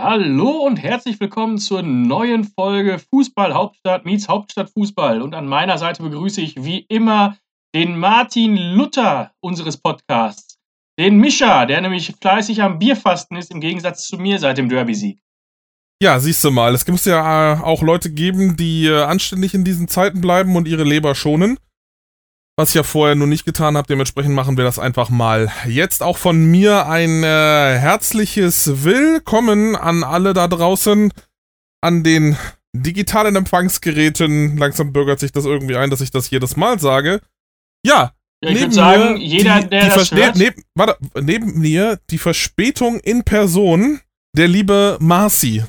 Hallo und herzlich willkommen zur neuen Folge Fußball Hauptstadt meets Hauptstadt Fußball. Und an meiner Seite begrüße ich wie immer den Martin Luther unseres Podcasts. Den Mischa, der nämlich fleißig am Bierfasten ist, im Gegensatz zu mir seit dem Derby-Sieg. Ja, siehst du mal, es gibt ja äh, auch Leute geben, die äh, anständig in diesen Zeiten bleiben und ihre Leber schonen. Was ich ja vorher nur nicht getan habe, dementsprechend machen wir das einfach mal. Jetzt auch von mir ein äh, herzliches Willkommen an alle da draußen, an den digitalen Empfangsgeräten. Langsam bürgert sich das irgendwie ein, dass ich das jedes Mal sage. Ja, ja, ich würde sagen, jeder, die, der die das hört, neben, warte, neben mir die Verspätung in Person, der liebe Marci.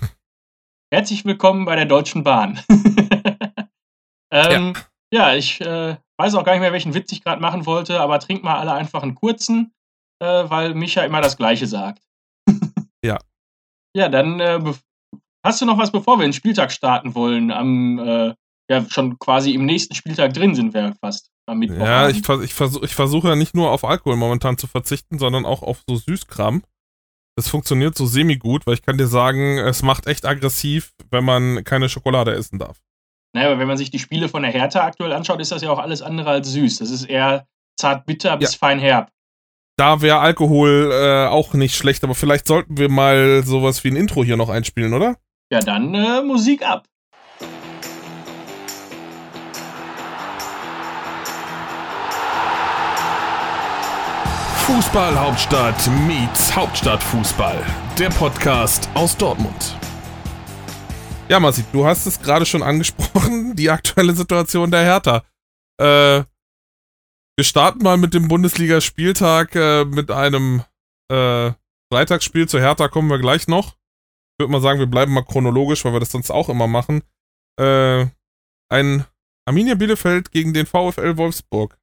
Herzlich willkommen bei der Deutschen Bahn. ähm, ja. ja. ich äh, weiß auch gar nicht mehr, welchen Witz ich gerade machen wollte, aber trink mal alle einfach einen kurzen, äh, weil Micha immer das Gleiche sagt. ja. Ja, dann äh, hast du noch was, bevor wir den Spieltag starten wollen? Am, äh, ja, schon quasi im nächsten Spieltag drin sind wir fast. Ja, ich, ich, versuch, ich versuche ja nicht nur auf Alkohol momentan zu verzichten, sondern auch auf so Süßkram. Das funktioniert so semi-gut, weil ich kann dir sagen, es macht echt aggressiv, wenn man keine Schokolade essen darf. Naja, aber wenn man sich die Spiele von der Hertha aktuell anschaut, ist das ja auch alles andere als süß. Das ist eher zart bitter bis ja. fein herb. Da wäre Alkohol äh, auch nicht schlecht, aber vielleicht sollten wir mal sowas wie ein Intro hier noch einspielen, oder? Ja, dann äh, Musik ab. Fußball-Hauptstadt meets Hauptstadtfußball. Der Podcast aus Dortmund. Ja, Marci, du hast es gerade schon angesprochen, die aktuelle Situation der Hertha. Äh, wir starten mal mit dem Bundesligaspieltag äh, mit einem äh, Freitagsspiel zur Hertha kommen wir gleich noch. Ich würde mal sagen, wir bleiben mal chronologisch, weil wir das sonst auch immer machen. Äh, ein Arminia Bielefeld gegen den VfL Wolfsburg.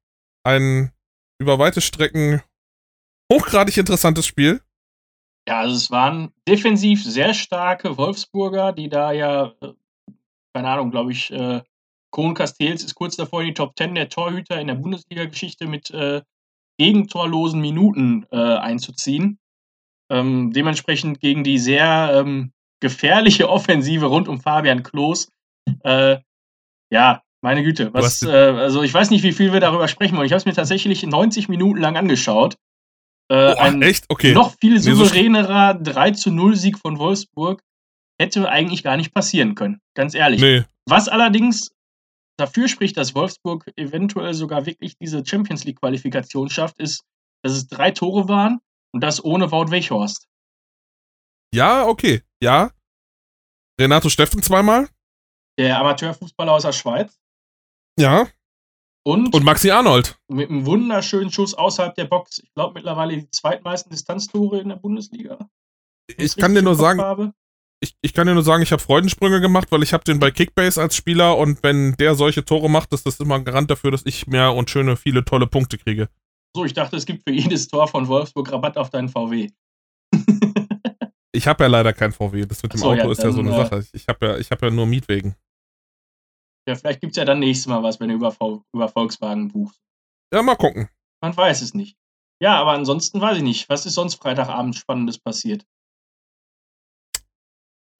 Ein über weite Strecken hochgradig interessantes Spiel. Ja, also es waren defensiv sehr starke Wolfsburger, die da ja, äh, keine Ahnung, glaube ich, äh, Kohn Castells ist kurz davor in die Top 10 der Torhüter in der Bundesliga-Geschichte mit äh, gegentorlosen Minuten äh, einzuziehen. Ähm, dementsprechend gegen die sehr ähm, gefährliche Offensive rund um Fabian Klos. Äh, ja, meine Güte. Was, äh, also ich weiß nicht, wie viel wir darüber sprechen wollen. Ich habe es mir tatsächlich 90 Minuten lang angeschaut. Äh, oh, ein echt? Okay. noch viel souveränerer nee, so 3 zu 0 Sieg von Wolfsburg hätte eigentlich gar nicht passieren können. Ganz ehrlich. Nee. Was allerdings dafür spricht, dass Wolfsburg eventuell sogar wirklich diese Champions League Qualifikation schafft, ist, dass es drei Tore waren und das ohne Wout Weghorst. Ja, okay. Ja. Renato Steffen zweimal. Der Amateurfußballer aus der Schweiz. Ja. Und, und Maxi Arnold. Mit einem wunderschönen Schuss außerhalb der Box. Ich glaube mittlerweile die zweitmeisten Distanztore in der Bundesliga. Ich kann dir nur sagen, ich, ich, kann dir nur sagen, ich habe Freudensprünge gemacht, weil ich habe den bei Kickbase als Spieler und wenn der solche Tore macht, ist das immer ein Garant dafür, dass ich mehr und schöne, viele tolle Punkte kriege. So, ich dachte, es gibt für jedes Tor von Wolfsburg Rabatt auf deinen VW. ich habe ja leider kein VW. Das mit dem so, Auto ja, ist ja so eine äh, Sache. Ich habe ja, hab ja nur Mietwegen. Ja, vielleicht gibt es ja dann nächstes Mal was, wenn du über, über Volkswagen buchst. Ja, mal gucken. Man weiß es nicht. Ja, aber ansonsten weiß ich nicht. Was ist sonst Freitagabend Spannendes passiert?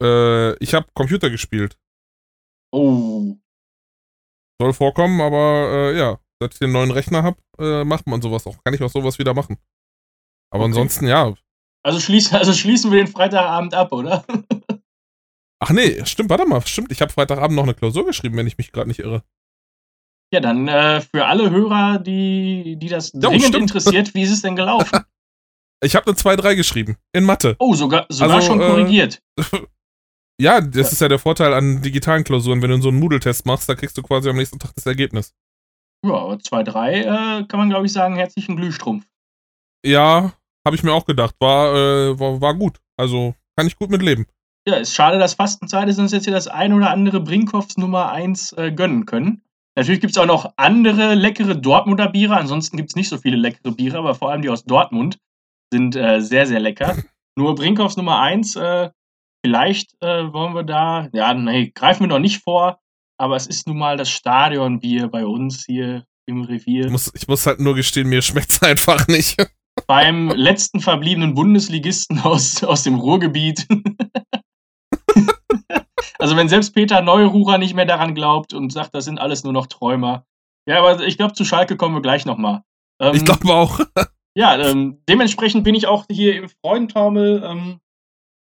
Äh, ich habe Computer gespielt. Oh. Soll vorkommen, aber äh, ja, seit ich den neuen Rechner habe, äh, macht man sowas auch. Kann ich auch sowas wieder machen. Aber okay. ansonsten, ja. Also, schließ, also schließen wir den Freitagabend ab, oder? Ach nee, stimmt, warte mal, stimmt. Ich habe Freitagabend noch eine Klausur geschrieben, wenn ich mich gerade nicht irre. Ja, dann äh, für alle Hörer, die, die das oh, dringend stimmt. interessiert, wie ist es denn gelaufen? Ich habe eine 2-3 geschrieben. In Mathe. Oh, sogar, sogar also, schon korrigiert. Äh, ja, das ist ja der Vorteil an digitalen Klausuren. Wenn du so einen Moodle-Test machst, da kriegst du quasi am nächsten Tag das Ergebnis. Ja, aber 2-3 äh, kann man, glaube ich, sagen, herzlichen Glühstrumpf. Ja, habe ich mir auch gedacht. War, äh, war, war gut. Also kann ich gut mit leben ja, ist schade, dass Fastenzeit ist und uns jetzt hier das ein oder andere Brinkhoffs Nummer 1 äh, gönnen können. Natürlich gibt es auch noch andere leckere Dortmunder Biere. Ansonsten gibt es nicht so viele leckere Biere, aber vor allem die aus Dortmund sind äh, sehr, sehr lecker. Nur Brinkhoffs Nummer 1, äh, vielleicht äh, wollen wir da, ja, nee, greifen wir noch nicht vor, aber es ist nun mal das Stadionbier bei uns hier im Revier. Ich muss, ich muss halt nur gestehen, mir schmeckt es einfach nicht. Beim letzten verbliebenen Bundesligisten aus, aus dem Ruhrgebiet. Also wenn selbst Peter Neururer nicht mehr daran glaubt und sagt, das sind alles nur noch Träumer. Ja, aber ich glaube, zu Schalke kommen wir gleich nochmal. Ähm, ich glaube auch. ja, ähm, dementsprechend bin ich auch hier im Freudentaumel. Ähm,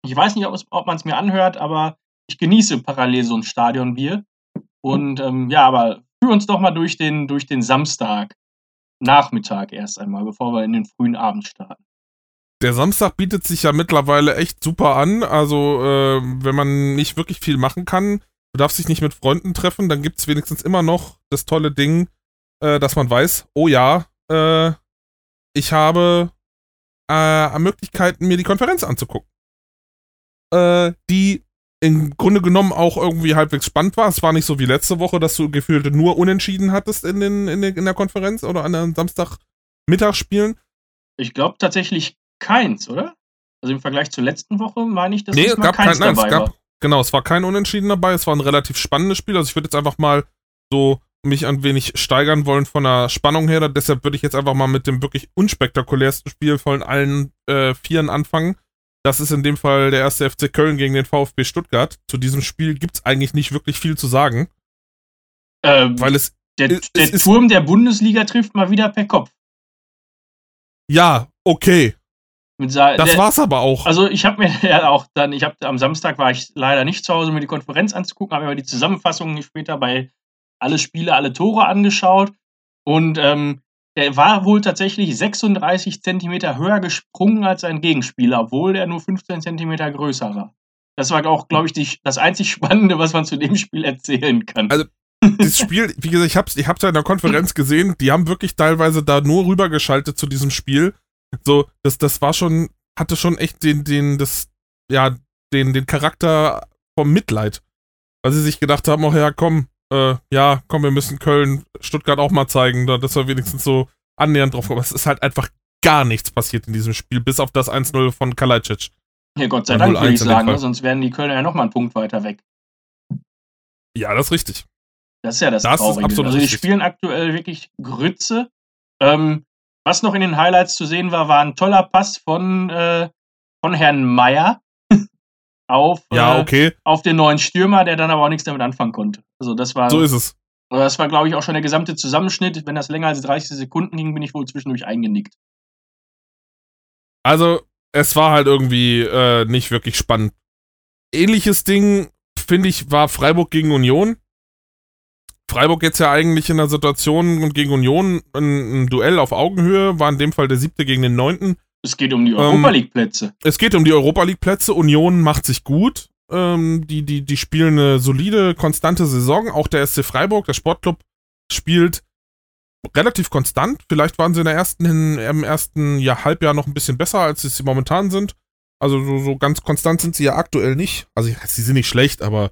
ich weiß nicht, ob, ob man es mir anhört, aber ich genieße parallel so ein Stadionbier. Und ähm, ja, aber führ uns doch mal durch den, durch den Samstag. Nachmittag erst einmal, bevor wir in den frühen Abend starten. Der Samstag bietet sich ja mittlerweile echt super an. Also, äh, wenn man nicht wirklich viel machen kann, du darfst dich nicht mit Freunden treffen, dann gibt es wenigstens immer noch das tolle Ding, äh, dass man weiß, oh ja, äh, ich habe äh, Möglichkeiten, mir die Konferenz anzugucken. Äh, die im Grunde genommen auch irgendwie halbwegs spannend war. Es war nicht so wie letzte Woche, dass du gefühlt nur Unentschieden hattest in, den, in, den, in der Konferenz oder an den Samstagmittagsspielen. Ich glaube tatsächlich keins, oder? Also im Vergleich zur letzten Woche meine ich, dass nee, es gab keins kein, nein, dabei es gab, war. Genau, es war kein Unentschieden dabei. Es war ein relativ spannendes Spiel. Also ich würde jetzt einfach mal so mich ein wenig steigern wollen von der Spannung her. Deshalb würde ich jetzt einfach mal mit dem wirklich unspektakulärsten Spiel von allen äh, Vieren anfangen. Das ist in dem Fall der erste FC Köln gegen den VfB Stuttgart. Zu diesem Spiel gibt es eigentlich nicht wirklich viel zu sagen. Ähm, weil es. Der, es, der es Turm der Bundesliga trifft mal wieder per Kopf. Ja, okay. Das der, war's aber auch. Also ich habe mir ja auch dann, ich habe am Samstag war ich leider nicht zu Hause, mir die Konferenz anzugucken, habe mir die Zusammenfassungen später bei alle Spiele, alle Tore angeschaut und ähm, der war wohl tatsächlich 36 Zentimeter höher gesprungen als sein Gegenspieler, obwohl er nur 15 Zentimeter größer war. Das war auch, glaube ich, die, das einzig Spannende, was man zu dem Spiel erzählen kann. Also, das Spiel, wie gesagt, ich habe es ich hab's ja in der Konferenz gesehen, die haben wirklich teilweise da nur rübergeschaltet zu diesem Spiel. So, das, das war schon, hatte schon echt den, den, das, ja, den, den Charakter vom Mitleid. Weil sie sich gedacht haben, oh ja, komm, äh, ja, komm, wir müssen Köln, Stuttgart auch mal zeigen, dass wir wenigstens so annähernd drauf kommen. Aber es ist halt einfach gar nichts passiert in diesem Spiel, bis auf das 1-0 von Kalajdzic. Ja, Gott sei Dank, würde ich sagen, sonst wären die Kölner ja nochmal einen Punkt weiter weg. Ja, das ist richtig. Das ist ja das, das Traurige. also die richtig. spielen aktuell wirklich Grütze. Ähm, was noch in den Highlights zu sehen war, war ein toller Pass von, äh, von Herrn Meier auf, ja, äh, okay. äh, auf den neuen Stürmer, der dann aber auch nichts damit anfangen konnte. Also das war. So ist es. Das war, glaube ich, auch schon der gesamte Zusammenschnitt. Wenn das länger als 30 Sekunden ging, bin ich wohl zwischendurch eingenickt. Also, es war halt irgendwie äh, nicht wirklich spannend. Ähnliches Ding, finde ich, war Freiburg gegen Union. Freiburg jetzt ja eigentlich in der Situation gegen Union ein, ein Duell auf Augenhöhe, war in dem Fall der siebte gegen den neunten. Es geht um die ähm, Europa League Plätze. Es geht um die Europa League Plätze. Union macht sich gut. Ähm, die, die, die spielen eine solide, konstante Saison. Auch der SC Freiburg, der Sportclub, spielt relativ konstant. Vielleicht waren sie in der ersten, im ersten Jahr, Halbjahr noch ein bisschen besser, als sie momentan sind. Also so, so ganz konstant sind sie ja aktuell nicht. Also sie sind nicht schlecht, aber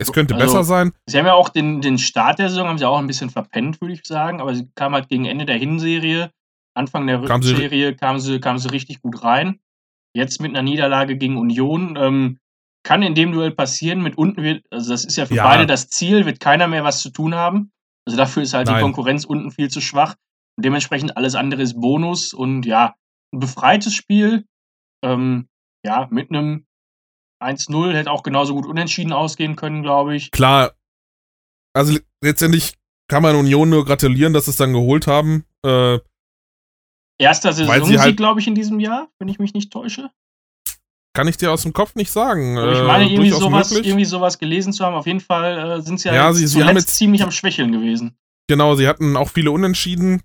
es könnte also, besser sein. Sie haben ja auch den, den Start der Saison haben sie auch ein bisschen verpennt, würde ich sagen. Aber sie kamen halt gegen Ende der Hinserie Anfang der kam Serie kamen sie, kam sie richtig gut rein. Jetzt mit einer Niederlage gegen Union. Ähm, kann in dem Duell passieren. Mit unten wird, also das ist ja für ja. beide das Ziel, wird keiner mehr was zu tun haben. Also dafür ist halt Nein. die Konkurrenz unten viel zu schwach. Und dementsprechend alles andere ist Bonus und ja, ein befreites Spiel. Ähm, ja, mit einem 1-0 hätte auch genauso gut unentschieden ausgehen können, glaube ich. Klar. Also letztendlich kann man Union nur gratulieren, dass sie es dann geholt haben. Äh, Erster Saisonsieg, halt, glaube ich, in diesem Jahr, wenn ich mich nicht täusche. Kann ich dir aus dem Kopf nicht sagen. ich meine, äh, irgendwie, sowas, irgendwie sowas gelesen zu haben. Auf jeden Fall äh, sind sie ja, ja sie, sie haben jetzt ziemlich am Schwächeln gewesen. Genau, sie hatten auch viele Unentschieden.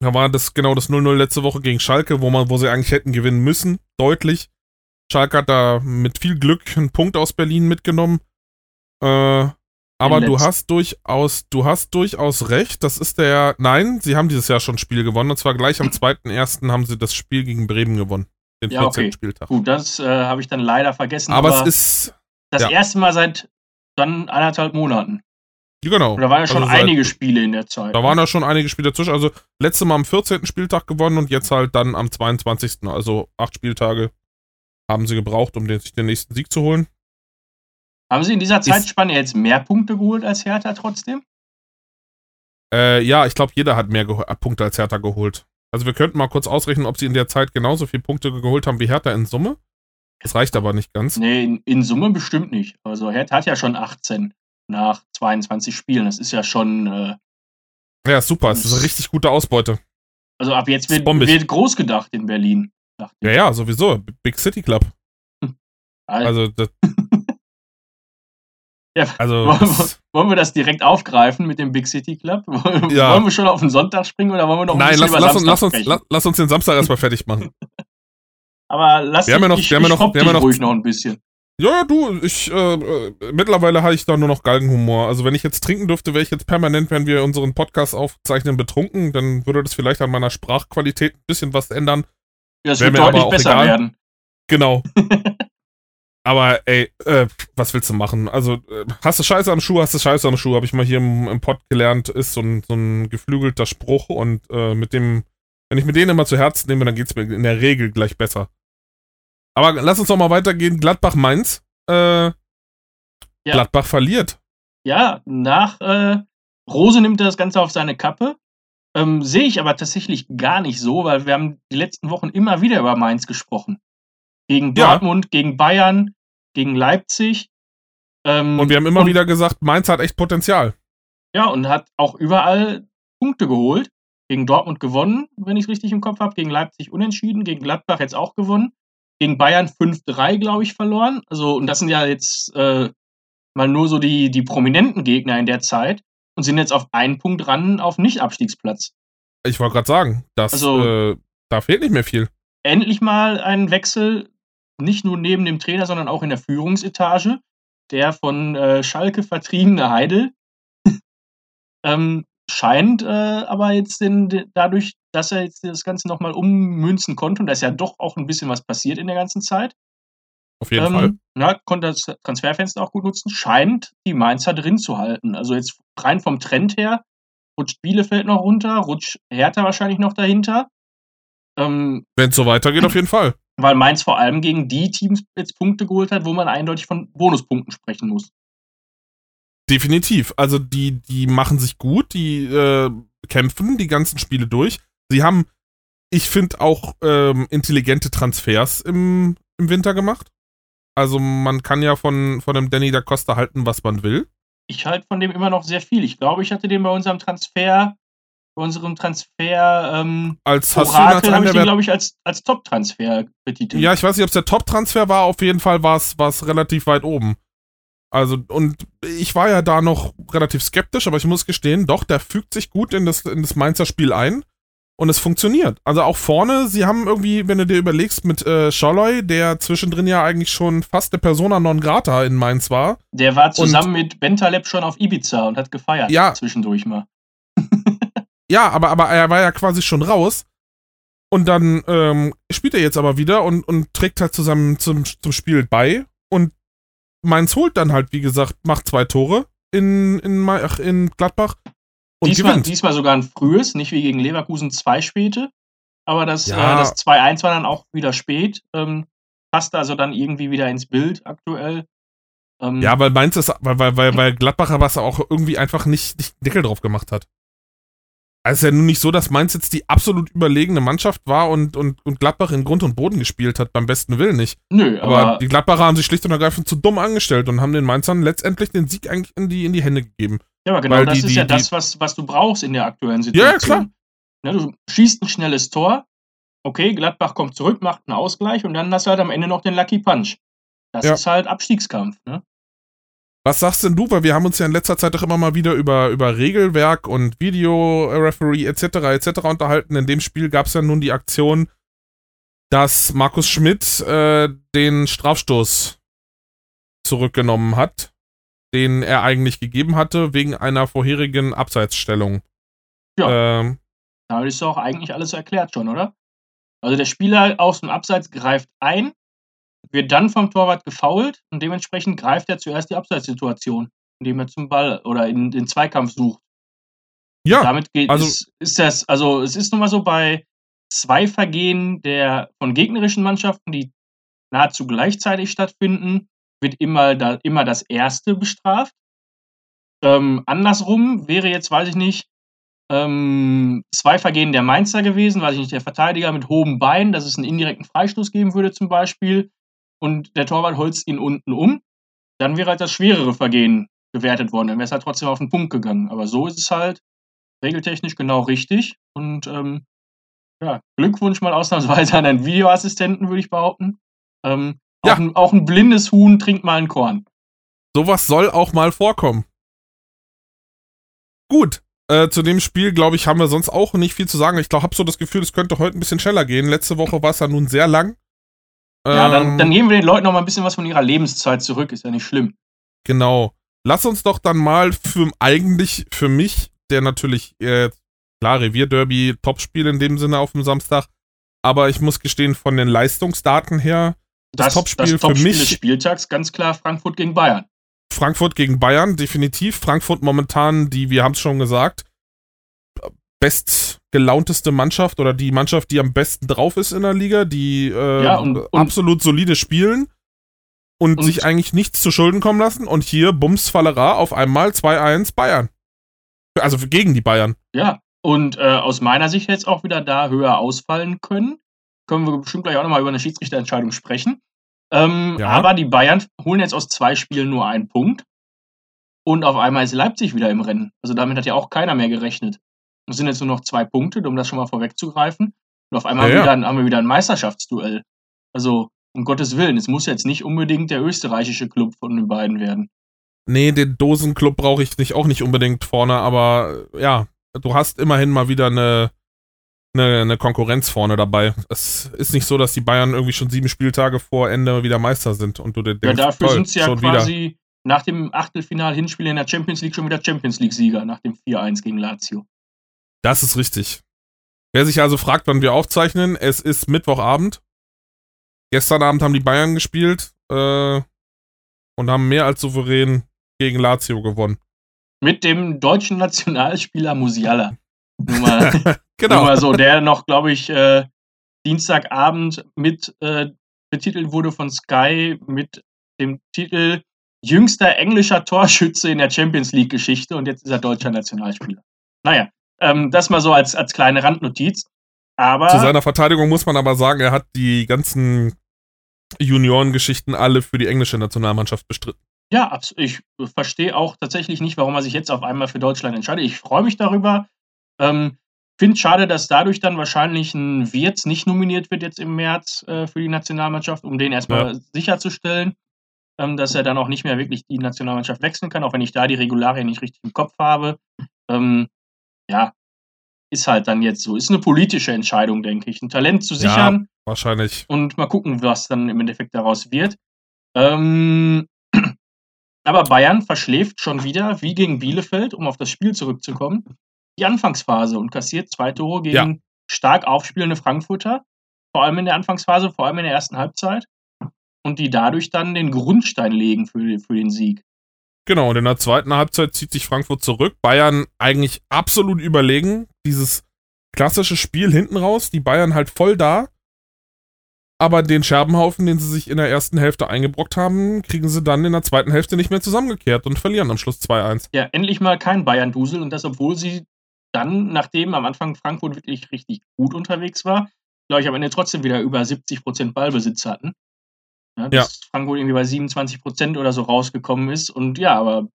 Da war das genau das 0-0 letzte Woche gegen Schalke, wo, man, wo sie eigentlich hätten gewinnen müssen. Deutlich. Schalke hat da mit viel Glück einen Punkt aus Berlin mitgenommen. Äh, aber du hast durchaus, du hast durchaus recht. Das ist der. Nein, sie haben dieses Jahr schon ein Spiel gewonnen. Und zwar gleich am 2.1. haben sie das Spiel gegen Bremen gewonnen. Den ja, 14. Okay. Spieltag. Gut, das äh, habe ich dann leider vergessen. Aber, aber es ist. Das ja. erste Mal seit dann anderthalb Monaten. Genau. da waren ja schon also einige Spiele in der Zeit. Da waren ja schon einige Spiele dazwischen. Also letztes Mal am 14. Spieltag gewonnen und jetzt halt dann am 22. Also acht Spieltage haben sie gebraucht, um den, sich den nächsten Sieg zu holen. Haben Sie in dieser Zeitspanne jetzt mehr Punkte geholt als Hertha trotzdem? Äh, ja, ich glaube, jeder hat mehr Punkte als Hertha geholt. Also wir könnten mal kurz ausrechnen, ob sie in der Zeit genauso viele Punkte geholt haben wie Hertha in Summe. Das reicht aber nicht ganz. Nee, in, in Summe bestimmt nicht. Also Hertha hat ja schon 18 nach 22 Spielen. Das ist ja schon. Äh, Ja, super. Es ist eine richtig gute Ausbeute. also ab jetzt Das wird, wird groß gedacht in Berlin. Ja, ja, sowieso. Big City Club. Also, das, ja, also wollen, wir, das, wollen wir das direkt aufgreifen mit dem Big City Club? Wollen, Ja. wollen wir schon auf den Sonntag springen oder wollen wir noch ein nein, lass, über lass, uns, lass, uns, lass, lass uns den Samstag erstmal fertig machen. Aber lass Wir haben ja noch- ich, wir haben ja ich noch- wir haben noch- ruhig noch ein bisschen. Ja, ja, du, ich, äh, äh, mittlerweile habe ich da nur noch Galgenhumor. Also wenn ich jetzt trinken dürfte, wäre ich jetzt permanent, wenn wir unseren Podcast aufzeichnen, betrunken, dann würde das vielleicht an meiner Sprachqualität ein bisschen was ändern. Ja, Das Wär wird deutlich besser egal. werden. Genau. Aber ey, äh, was willst du machen? Also, äh, hast du Scheiße am Schuh, hast du Scheiße am Schuh, habe ich mal hier im, im Pod gelernt, ist so ein, so ein geflügelter Spruch und äh, mit dem, wenn ich mir den immer zu Herzen nehme, dann geht's mir in der Regel gleich besser. Aber lass uns doch mal weitergehen. Gladbach-Mainz. Äh, Gladbach verliert. Ja, nach äh, Rose nimmt das Ganze auf seine Kappe. Ähm, Sehe ich aber tatsächlich gar nicht so, weil wir haben die letzten Wochen immer wieder über Mainz gesprochen. Gegen Ja. Dortmund, gegen Bayern, gegen Leipzig. Ähm, Und wir haben immer und- wieder gesagt, Mainz hat echt Potenzial. Ja, und hat auch überall Punkte geholt. Gegen Dortmund gewonnen, wenn ich es richtig im Kopf habe. Gegen Leipzig unentschieden. Gegen Gladbach jetzt auch gewonnen. Gegen Bayern 5-3, glaube ich, verloren. Also, und das sind ja jetzt äh, mal nur so die, die prominenten Gegner in der Zeit und sind jetzt auf einen Punkt ran auf Nicht-Abstiegsplatz. Ich wollte gerade sagen, das, Also- äh, da fehlt nicht mehr viel. Endlich mal ein Wechsel, nicht nur neben dem Trainer, sondern auch in der Führungsetage. Der von äh, Schalke vertriebene Heidel ähm, scheint äh, aber jetzt den, den, dadurch, dass er jetzt das Ganze nochmal ummünzen konnte, und da ist ja doch auch ein bisschen was passiert in der ganzen Zeit, Auf jeden ähm, Fall. Na, konnte das Transferfenster auch gut nutzen, scheint die Mainzer drin zu halten. Also jetzt rein vom Trend her, rutscht Bielefeld noch runter, rutscht Hertha wahrscheinlich noch dahinter. Ähm, Wenn es so weitergeht, auf jeden Fall. weil Mainz vor allem gegen die Teams jetzt Punkte geholt hat, wo man eindeutig von Bonuspunkten sprechen muss. Definitiv. Also die, die machen sich gut, die äh, kämpfen die ganzen Spiele durch. Sie haben, ich finde, auch ähm, intelligente Transfers im, im Winter gemacht. Also man kann ja von, von dem Danny da Costa halten, was man will. Ich halte von dem immer noch sehr viel. Ich glaube, ich hatte den bei unserem Transfer, bei unserem Transfer ähm, Als hast du ihn als Orakel habe ich den, glaube ich, als, als Top-Transfer betitelt. Ja, ich weiß nicht, ob es der Top-Transfer war. Auf jeden Fall war es relativ weit oben. Also, und ich war ja da noch relativ skeptisch, aber ich muss gestehen, doch, der fügt sich gut in das, in das Mainzer Spiel ein. Und es funktioniert. Also auch vorne, sie haben irgendwie, wenn du dir überlegst, mit äh, Scholloy, der zwischendrin ja eigentlich schon fast der Persona non grata in Mainz war. Der war zusammen mit Bentaleb schon auf Ibiza und hat gefeiert Ja. zwischendurch mal. Ja, aber, aber er war ja quasi schon raus. Und dann ähm, spielt er jetzt aber wieder und, und trägt halt zusammen zum, zum Spiel bei. Und Mainz holt dann halt, wie gesagt, macht zwei Tore in, in, ach, in Gladbach und Diesmal, gewinnt. diesmal sogar ein frühes, nicht wie gegen Leverkusen zwei späte. Aber das, Ja. äh, das 2-1 war dann auch wieder spät. Ähm, passte also dann irgendwie wieder ins Bild aktuell. Ähm, Ja, weil Mainz ist, weil, weil, weil, weil Gladbacher was auch irgendwie einfach nicht, nicht Deckel drauf gemacht hat. Also es ist ja nun nicht so, dass Mainz jetzt die absolut überlegene Mannschaft war und, und, und Gladbach in Grund und Boden gespielt hat, beim besten Willen nicht. Nö, Aber, aber, die Gladbacher haben sich schlicht und ergreifend zu dumm angestellt und haben den Mainzern letztendlich den Sieg eigentlich in die, in die Hände gegeben. Ja, aber genau das die- ist die- ja das, was, was du brauchst in der aktuellen Ja, ja, Situation. Ne, du schießt ein schnelles Tor. Okay, Gladbach kommt zurück, macht einen Ausgleich und dann hast du halt am Ende noch den Lucky Punch. Das Ja. ist halt Abstiegskampf. Ne? Was sagst denn du? Weil wir haben uns ja in letzter Zeit doch immer mal wieder über, über Regelwerk und Videoreferee etc. etc. unterhalten. In dem Spiel gab es ja nun die Aktion, dass Markus Schmidt äh, den Strafstoß zurückgenommen hat, den er eigentlich gegeben hatte, wegen einer vorherigen Abseitsstellung. Ähm, Da ist doch eigentlich alles erklärt schon, oder? Also der Spieler aus dem Abseits greift ein, wird dann vom Torwart gefoult und dementsprechend greift er zuerst die Abseitssituation, indem er zum Ball oder in den Zweikampf sucht. ja, Damit geht, also- ist, ist das, also es ist nun mal so bei zwei Vergehen der von gegnerischen Mannschaften, die nahezu gleichzeitig stattfinden, wird immer, da, immer das erste bestraft. Ähm, andersrum wäre jetzt, weiß ich nicht, ähm, zwei Vergehen der Mainzer gewesen, weiß ich nicht, der Verteidiger mit hohem Bein, dass es einen indirekten Freistoß geben würde zum Beispiel. und der Torwart holzt ihn unten um, dann wäre halt das schwerere Vergehen gewertet worden. Dann wäre es halt trotzdem auf den Punkt gegangen. Aber so ist es halt regeltechnisch genau richtig. Und ähm, ja, Glückwunsch mal ausnahmsweise an einen Videoassistenten, würde ich behaupten. Ähm, ja. auch, ein, auch ein blindes Huhn trinkt mal ein Korn. Sowas soll auch mal vorkommen. Gut, äh, zu dem Spiel, glaube ich, haben wir sonst auch nicht viel zu sagen. Ich glaube, habe so das Gefühl, es könnte heute ein bisschen schneller gehen. Letzte Woche war es ja nun sehr lang. Ja, dann, ähm, dann geben wir den Leuten noch mal ein bisschen was von ihrer Lebenszeit zurück. Ist ja nicht schlimm. Genau. Lass uns doch dann mal für eigentlich für mich, der natürlich äh, klar Revierderby Topspiel in dem Sinne auf dem Samstag, aber ich muss gestehen von den Leistungsdaten her das, das Topspiel, das Topspiel für mich des Spieltags ganz klar Frankfurt gegen Bayern. Frankfurt gegen Bayern, definitiv. Frankfurt momentan, die, wir haben es schon gesagt, bestgelaunteste Mannschaft oder die Mannschaft, die am besten drauf ist in der Liga, die äh, ja, und, und, absolut solide spielen und, und, sich eigentlich nichts zu Schulden kommen lassen. Und hier Bums Fallera auf einmal 2-1 Bayern. Also gegen die Bayern. Ja, und äh, aus meiner Sicht jetzt auch wieder da höher ausfallen können. Können wir bestimmt gleich auch nochmal über eine Schiedsrichterentscheidung sprechen. Ähm, ja. Aber die Bayern holen jetzt aus zwei Spielen nur einen Punkt. Und auf einmal ist Leipzig wieder im Rennen. Also damit hat ja auch keiner mehr gerechnet. Es sind jetzt nur noch zwei Punkte, um das schon mal vorwegzugreifen. Und auf einmal ja, haben, wir wieder, haben wir wieder ein Meisterschaftsduell. Also, um Gottes Willen, es muss jetzt nicht unbedingt der österreichische Club von den beiden werden. Nee, den Dosenclub brauche ich nicht, auch nicht unbedingt vorne, aber ja, du hast immerhin mal wieder eine, eine, eine, Konkurrenz vorne dabei. Es ist nicht so, dass die Bayern irgendwie schon sieben Spieltage vor Ende wieder Meister sind und du denkst, Ja, dafür sind sie ja quasi wieder. nach dem Achtelfinal-Hinspiel in der Champions League schon wieder Champions League-Sieger, nach dem 4-1 gegen Lazio. Das ist richtig. Wer sich also fragt, wann wir aufzeichnen, es ist Mittwochabend. Gestern Abend haben die Bayern gespielt äh, und haben mehr als souverän gegen Lazio gewonnen. Mit dem deutschen Nationalspieler Musiala. Nur mal, genau. nur mal so, der noch, glaube ich, äh, Dienstagabend mit äh, betitelt wurde von Sky mit dem Titel Jüngster englischer Torschütze in der Champions League-Geschichte und jetzt ist er deutscher Nationalspieler. Naja, ähm, das mal so als, als kleine Randnotiz. Aber Zu seiner Verteidigung muss man aber sagen, er hat die ganzen Juniorengeschichten alle für die englische Nationalmannschaft bestritten. Ja, ich verstehe auch tatsächlich nicht, warum er sich jetzt auf einmal für Deutschland entscheidet. Ich freue mich darüber. Ähm, Finde schade, dass dadurch dann wahrscheinlich ein Wirtz nicht nominiert wird jetzt im März äh, für die Nationalmannschaft, um den erstmal ja. sicherzustellen, ähm, dass er dann auch nicht mehr wirklich die Nationalmannschaft wechseln kann, auch wenn ich da die Regularien nicht richtig im Kopf habe. Ähm, ja, ist halt dann jetzt so. Ist eine politische Entscheidung, denke ich. Ein Talent zu sichern. Ja, wahrscheinlich. Und mal gucken, was dann im Endeffekt daraus wird. Ähm, aber Bayern verschläft schon wieder, wie gegen Bielefeld, um auf das Spiel zurückzukommen, die Anfangsphase und kassiert zwei Tore gegen ja. stark aufspielende Frankfurter. Vor allem in der Anfangsphase, vor allem in der ersten Halbzeit. Und die dadurch dann den Grundstein legen für, für den Sieg. Genau, und in der zweiten Halbzeit zieht sich Frankfurt zurück. Bayern eigentlich absolut überlegen. Dieses klassische Spiel hinten raus, die Bayern halt voll da. Aber den Scherbenhaufen, den sie sich in der ersten Hälfte eingebrockt haben, kriegen sie dann in der zweiten Hälfte nicht mehr zusammengekehrt und verlieren am Schluss 2-1. Ja, endlich mal kein Bayern-Dusel und das, obwohl sie dann, nachdem am Anfang Frankfurt wirklich richtig gut unterwegs war, glaube ich, am Ende trotzdem wieder über 70% Ballbesitz hatten. Ja, dass ja. Frankfurt irgendwie bei 27 Prozent oder so rausgekommen ist. Und ja, aber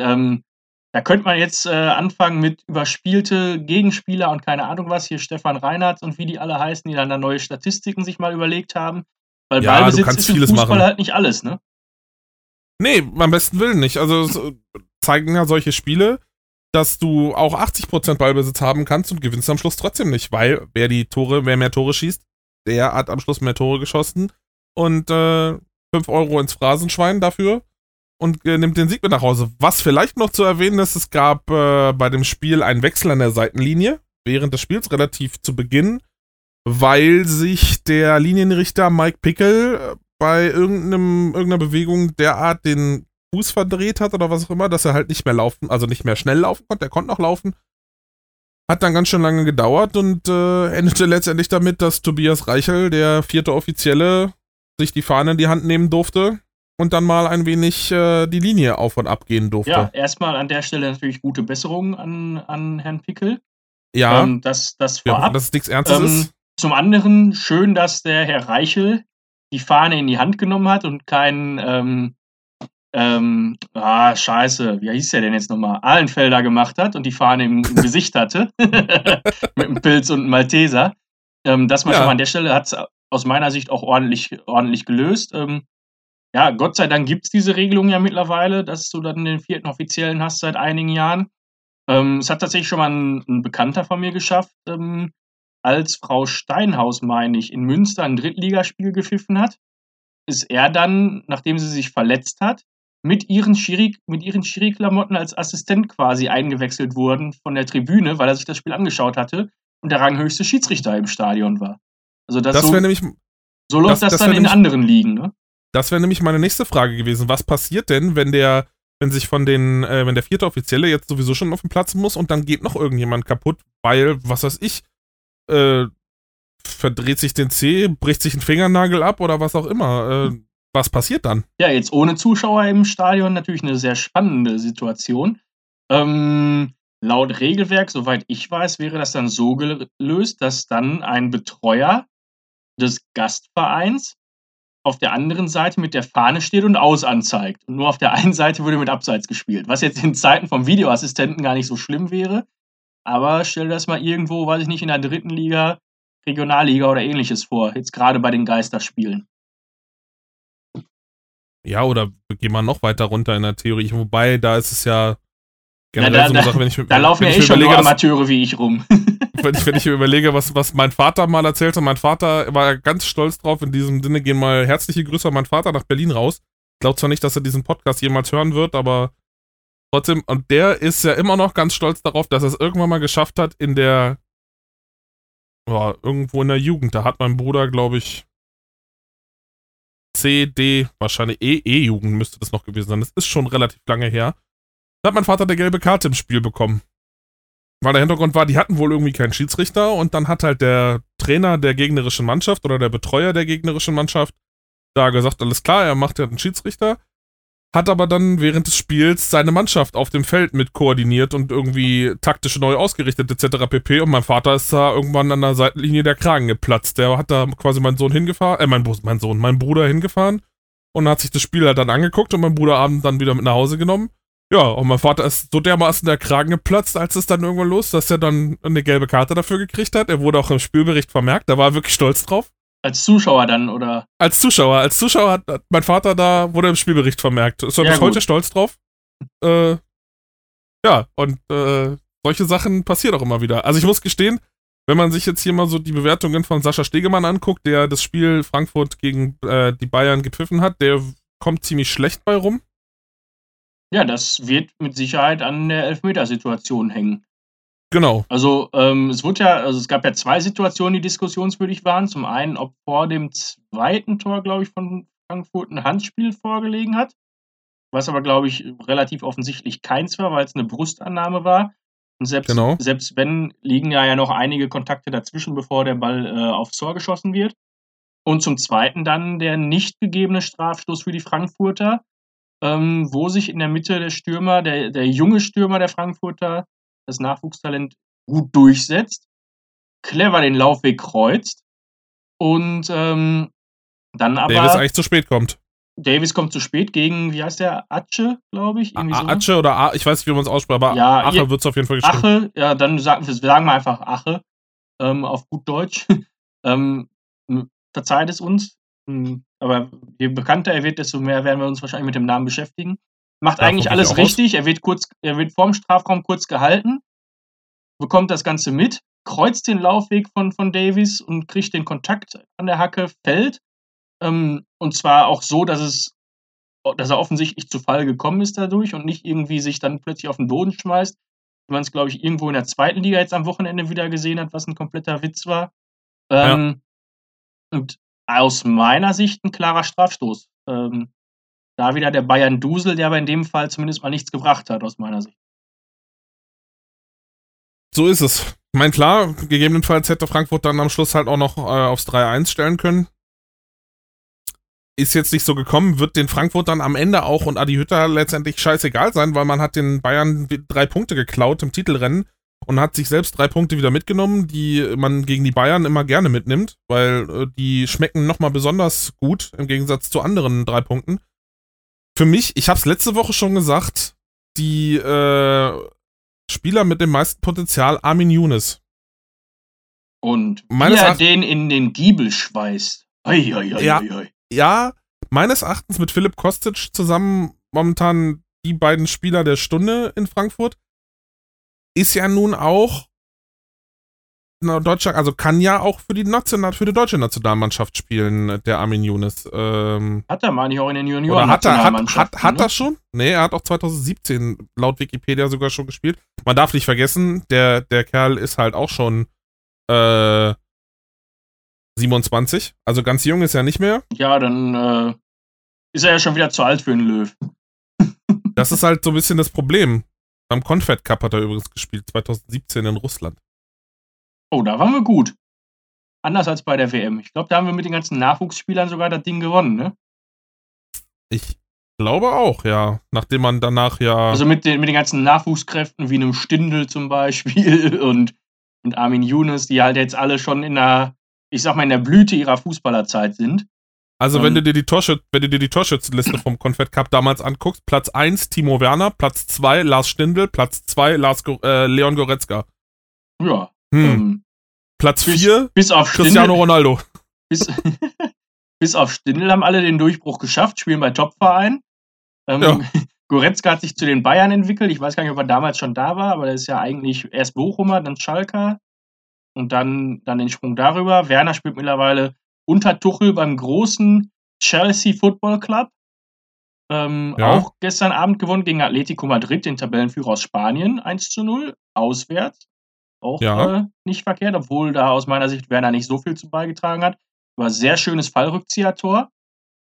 ähm, da könnte man jetzt äh, anfangen mit überspielte Gegenspieler und keine Ahnung was. Hier Stefan Reinhardt und wie die alle heißen, die dann da neue Statistiken sich mal überlegt haben. Weil ja, Ballbesitz ist im Fußball machen. halt nicht alles, ne? Nee, am besten Willen nicht. Also zeigen ja solche Spiele, dass du auch 80% Ballbesitz haben kannst und gewinnst am Schluss trotzdem nicht, weil wer die Tore, wer mehr Tore schießt, der hat am Schluss mehr Tore geschossen und äh, 5 Euro ins Phrasenschwein dafür und äh, nimmt den Sieg mit nach Hause. Was vielleicht noch zu erwähnen ist, es gab äh, bei dem Spiel einen Wechsel an der Seitenlinie während des Spiels relativ zu Beginn, weil sich der Linienrichter Mike Pickel äh, bei irgendeiner Bewegung derart den Fuß verdreht hat oder was auch immer, dass er halt nicht mehr laufen, also nicht mehr schnell laufen konnte. Er konnte noch laufen. Hat dann ganz schön lange gedauert und äh, endete letztendlich damit, dass Tobias Reichel, der vierte Offizielle, sich die Fahne in die Hand nehmen durfte und dann mal ein wenig äh, die Linie auf und ab gehen durfte. Ja, erstmal an der Stelle natürlich gute Besserung an, an Herrn Pickel. Ja. Ähm, das, das vorab. Ja, dass es nichts Ernstes ähm, ist. Zum anderen schön, dass der Herr Reichel die Fahne in die Hand genommen hat und keinen, ähm, ähm, ah, scheiße, wie hieß der denn jetzt nochmal? Ahlenfelder gemacht hat und die Fahne im, im Gesicht hatte. Mit einem Pilz und einem Malteser. Ähm, das mal ja. schon mal an der Stelle hat es aus meiner Sicht auch ordentlich, ordentlich gelöst. Ähm, ja, Gott sei Dank gibt es diese Regelung ja mittlerweile, dass du dann den vierten Offiziellen hast seit einigen Jahren. Ähm, es hat tatsächlich schon mal ein, ein Bekannter von mir geschafft, ähm, als Frau Steinhaus, meine ich, in Münster ein Drittligaspiel gepfiffen hat, ist er dann, nachdem sie sich verletzt hat, mit ihren Schiri, mit ihren Schiri-Klamotten als Assistent quasi eingewechselt worden von der Tribüne, weil er sich das Spiel angeschaut hatte und der ranghöchste Schiedsrichter im Stadion war. Also das, das so, nämlich, so läuft das, das dann in nämlich, anderen Ligen, ne? Das wäre nämlich meine nächste Frage gewesen. Was passiert denn, wenn der, wenn sich von den, äh, wenn der vierte Offizielle jetzt sowieso schon auf den Platz muss und dann geht noch irgendjemand kaputt, weil, was weiß ich, äh, verdreht sich den Zeh, bricht sich ein Fingernagel ab oder was auch immer. Äh, was passiert dann? Ja, jetzt ohne Zuschauer im Stadion natürlich eine sehr spannende Situation. Ähm, laut Regelwerk, soweit ich weiß, wäre das dann so gelöst, dass dann ein Betreuer des Gastvereins auf der anderen Seite mit der Fahne steht und aus anzeigt. Und nur auf der einen Seite würde mit Abseits gespielt. Was jetzt in Zeiten vom Videoassistenten gar nicht so schlimm wäre. Aber stell das mal irgendwo, weiß ich nicht, in der dritten Liga, Regionalliga oder ähnliches vor. Jetzt gerade bei den Geisterspielen. Ja, oder gehen wir noch weiter runter in der Theorie. Wobei, da ist es ja generell ja, da, so eine Sache, wenn ich Da laufen ja eh schon nur Amateure wie ich rum. wenn ich, wenn ich mir überlege, was, was mein Vater mal erzählte, mein Vater war ganz stolz drauf. In diesem Sinne gehen mal herzliche Grüße an meinen Vater nach Berlin raus. Ich glaube zwar nicht, dass er diesen Podcast jemals hören wird, aber trotzdem, und der ist ja immer noch ganz stolz darauf, dass er es irgendwann mal geschafft hat in der, ja, irgendwo in der Jugend. Da hat mein Bruder, glaube ich, C, D, wahrscheinlich E, E-Jugend müsste das noch gewesen sein. Das ist schon relativ lange her. Da hat mein Vater eine gelbe Karte im Spiel bekommen. Weil der Hintergrund war, die hatten wohl irgendwie keinen Schiedsrichter und dann hat halt der Trainer der gegnerischen Mannschaft oder der Betreuer der gegnerischen Mannschaft da gesagt, alles klar, er macht ja einen Schiedsrichter hat aber dann während des Spiels seine Mannschaft auf dem Feld mit koordiniert und irgendwie taktisch neu ausgerichtet etc. pp. Und mein Vater ist da irgendwann an der Seitenlinie der Kragen geplatzt. Der hat da quasi meinen Sohn hingefahren, äh, mein, mein Sohn, mein Bruder hingefahren und hat sich das Spiel halt dann angeguckt und mein Bruder abends dann wieder mit nach Hause genommen. Ja, und mein Vater ist so dermaßen der Kragen geplatzt, als es dann irgendwann los, dass er dann eine gelbe Karte dafür gekriegt hat. Er wurde auch im Spielbericht vermerkt, da war er wirklich stolz drauf. Als Zuschauer dann, oder? Als Zuschauer. Als Zuschauer hat, hat mein Vater da, wurde im Spielbericht vermerkt. Ist er ja, bis gut. heute stolz drauf. Äh, ja, und äh, solche Sachen passieren auch immer wieder. Also ich muss gestehen, wenn man sich jetzt hier mal so die Bewertungen von Sascha Stegemann anguckt, der das Spiel Frankfurt gegen äh, die Bayern gepfiffen hat, der kommt ziemlich schlecht bei rum. Ja, das wird mit Sicherheit an der Elfmetersituation hängen. Genau. Also ähm, es wurde ja, also es gab ja zwei Situationen, die diskussionswürdig waren. Zum einen, ob vor dem zweiten Tor, glaube ich, von Frankfurt ein Handspiel vorgelegen hat, was aber, glaube ich, relativ offensichtlich keins war, weil es eine Brustannahme war. Und selbst, genau. selbst wenn, liegen ja, ja noch einige Kontakte dazwischen, bevor der Ball äh, aufs Tor geschossen wird. Und zum Zweiten dann der nicht gegebene Strafstoß für die Frankfurter, ähm, wo sich in der Mitte der Stürmer, der, der junge Stürmer der Frankfurter, das Nachwuchstalent gut durchsetzt, clever den Laufweg kreuzt und ähm, dann aber. Davis eigentlich zu spät kommt. Davis kommt zu spät gegen, wie heißt der? Atsche, glaube ich. Irgendwie so. Atsche oder A, ich weiß nicht, wie man es ausspricht, aber ja, Ache wird es auf jeden Fall geschrieben. Ache, ja, dann sagen, sagen wir einfach Ache, ähm, auf gut Deutsch. ähm, verzeiht es uns, hm, aber je bekannter er wird, desto mehr werden wir uns wahrscheinlich mit dem Namen beschäftigen. Macht ja, eigentlich alles richtig. Er wird kurz, er wird vorm Strafraum kurz gehalten, bekommt das Ganze mit, kreuzt den Laufweg von, von Davies und kriegt den Kontakt an der Hacke, fällt. Ähm, und zwar auch so, dass es, dass er offensichtlich zu Fall gekommen ist dadurch und nicht irgendwie sich dann plötzlich auf den Boden schmeißt, wie man es, glaube ich, irgendwo in der zweiten Liga jetzt am Wochenende wieder gesehen hat, was ein kompletter Witz war. Ähm, ja. Und aus meiner Sicht ein klarer Strafstoß. Ähm, da wieder der Bayern Dusel, der aber in dem Fall zumindest mal nichts gebracht hat, aus meiner Sicht. So ist es. Ich meine, klar, gegebenenfalls hätte Frankfurt dann am Schluss halt auch noch äh, aufs 3-1 stellen können. Ist jetzt nicht so gekommen, wird den Frankfurt dann am Ende auch und Adi Hütter letztendlich scheißegal sein, weil man hat den Bayern drei Punkte geklaut im Titelrennen. und hat sich selbst drei Punkte wieder mitgenommen, die man gegen die Bayern immer gerne mitnimmt, weil äh, die schmecken nochmal besonders gut im Gegensatz zu anderen drei Punkten. Für mich, ich habe es letzte Woche schon gesagt, die äh, Spieler mit dem meisten Potenzial Armin Younes. Und wie er den in den Giebel schweißt. Hei, hei, hei, ja, ja, meines Erachtens mit Philipp Kostic zusammen momentan die beiden Spieler der Stunde in Frankfurt. Ist ja nun auch Deutschland, also kann ja auch für die National, für die deutsche Nationalmannschaft spielen, der Armin Younes. Ähm, hat er, meine ich, auch in den Junioren. Oder hat er, hat, hat, hat ne? er schon? Nee, er hat auch 2017 laut Wikipedia sogar schon gespielt. Man darf nicht vergessen, der, der Kerl ist halt auch schon äh, 27. Also ganz jung ist er nicht mehr. Ja, dann äh, ist er ja schon wieder zu alt für einen Löw. das ist halt so ein bisschen das Problem. Am Confed Cup hat er übrigens gespielt, 2017 in Russland. Oh, da waren wir gut. Anders als bei der WM. Ich glaube, da haben wir mit den ganzen Nachwuchsspielern sogar das Ding gewonnen, ne? Ich glaube auch, ja. Nachdem man danach ja. Also mit den, mit den ganzen Nachwuchskräften wie einem Stindel zum Beispiel und, und Armin Younes, die halt jetzt alle schon in der, ich sag mal, in der Blüte ihrer Fußballerzeit sind. Also, wenn du dir die Torschütz, wenn du dir die Torschützenliste vom Confed Cup damals anguckst, Platz 1 Timo Werner, Platz 2 Lars Stindl, Platz 2 Lars äh, Leon Goretzka. Ja. Hm. Ähm, Platz 4 bis, auf Cristiano Stindl, Ronaldo. Bis, bis auf Stindl haben alle den Durchbruch geschafft, spielen bei Topvereinen. Ähm, ja. Goretzka hat sich zu den Bayern entwickelt. Ich weiß gar nicht, ob er damals schon da war, aber er ist ja eigentlich erst Bochumer, dann Schalker und dann, dann den Sprung darüber. Werner spielt mittlerweile unter Tuchel beim großen Chelsea Football Club. Ähm, ja. Auch gestern Abend gewonnen gegen Atletico Madrid, den Tabellenführer aus Spanien, 1 zu 0, auswärts. Auch ja. äh, nicht verkehrt, obwohl da aus meiner Sicht Werner nicht so viel zu beigetragen hat. War sehr schönes Fallrückzieher-Tor.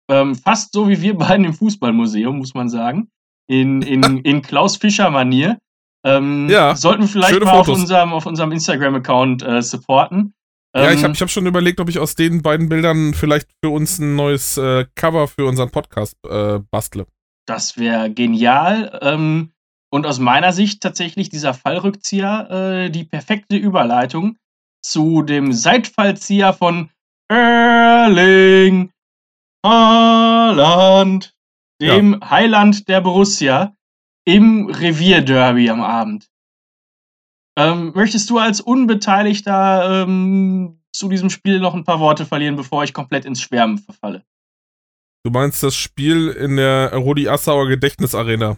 Ähm, fast so wie wir beiden im Fußballmuseum, muss man sagen. In, in, in Klaus Fischer-Manier. Ähm, ja, sollten wir vielleicht mal auf unserem, auf unserem Instagram-Account äh, supporten. Ja, ich habe ähm, ich hab schon überlegt, ob ich aus den beiden Bildern vielleicht für uns ein neues äh, Cover für unseren Podcast äh, bastle. Das wäre genial. Ähm, und aus meiner Sicht tatsächlich dieser Fallrückzieher äh, die perfekte Überleitung zu dem Seitfallzieher von Erling Haaland, dem ja. Heiland der Borussia, im Revierderby am Abend. Ähm, möchtest du als Unbeteiligter ähm, zu diesem Spiel noch ein paar Worte verlieren, bevor ich komplett ins Schwärmen verfalle? Du meinst das Spiel in der Rudi Assauer Gedächtnisarena?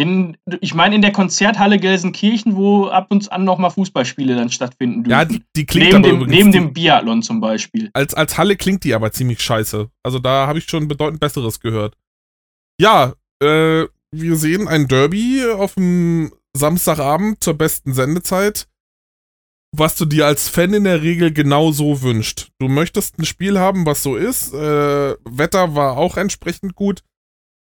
In, ich meine in der Konzerthalle Gelsenkirchen, wo ab und an nochmal Fußballspiele dann stattfinden dürfen. Ja, die, die klingt neben dem, Neben dem Biathlon zum Beispiel. Als, als Halle klingt die aber ziemlich scheiße. Also da habe ich schon bedeutend Besseres gehört. Ja, äh, wir sehen ein Derby auf dem Samstagabend zur besten Sendezeit, was du dir als Fan in der Regel genau so wünscht. Du möchtest ein Spiel haben, was so ist. Äh, Wetter war auch entsprechend gut.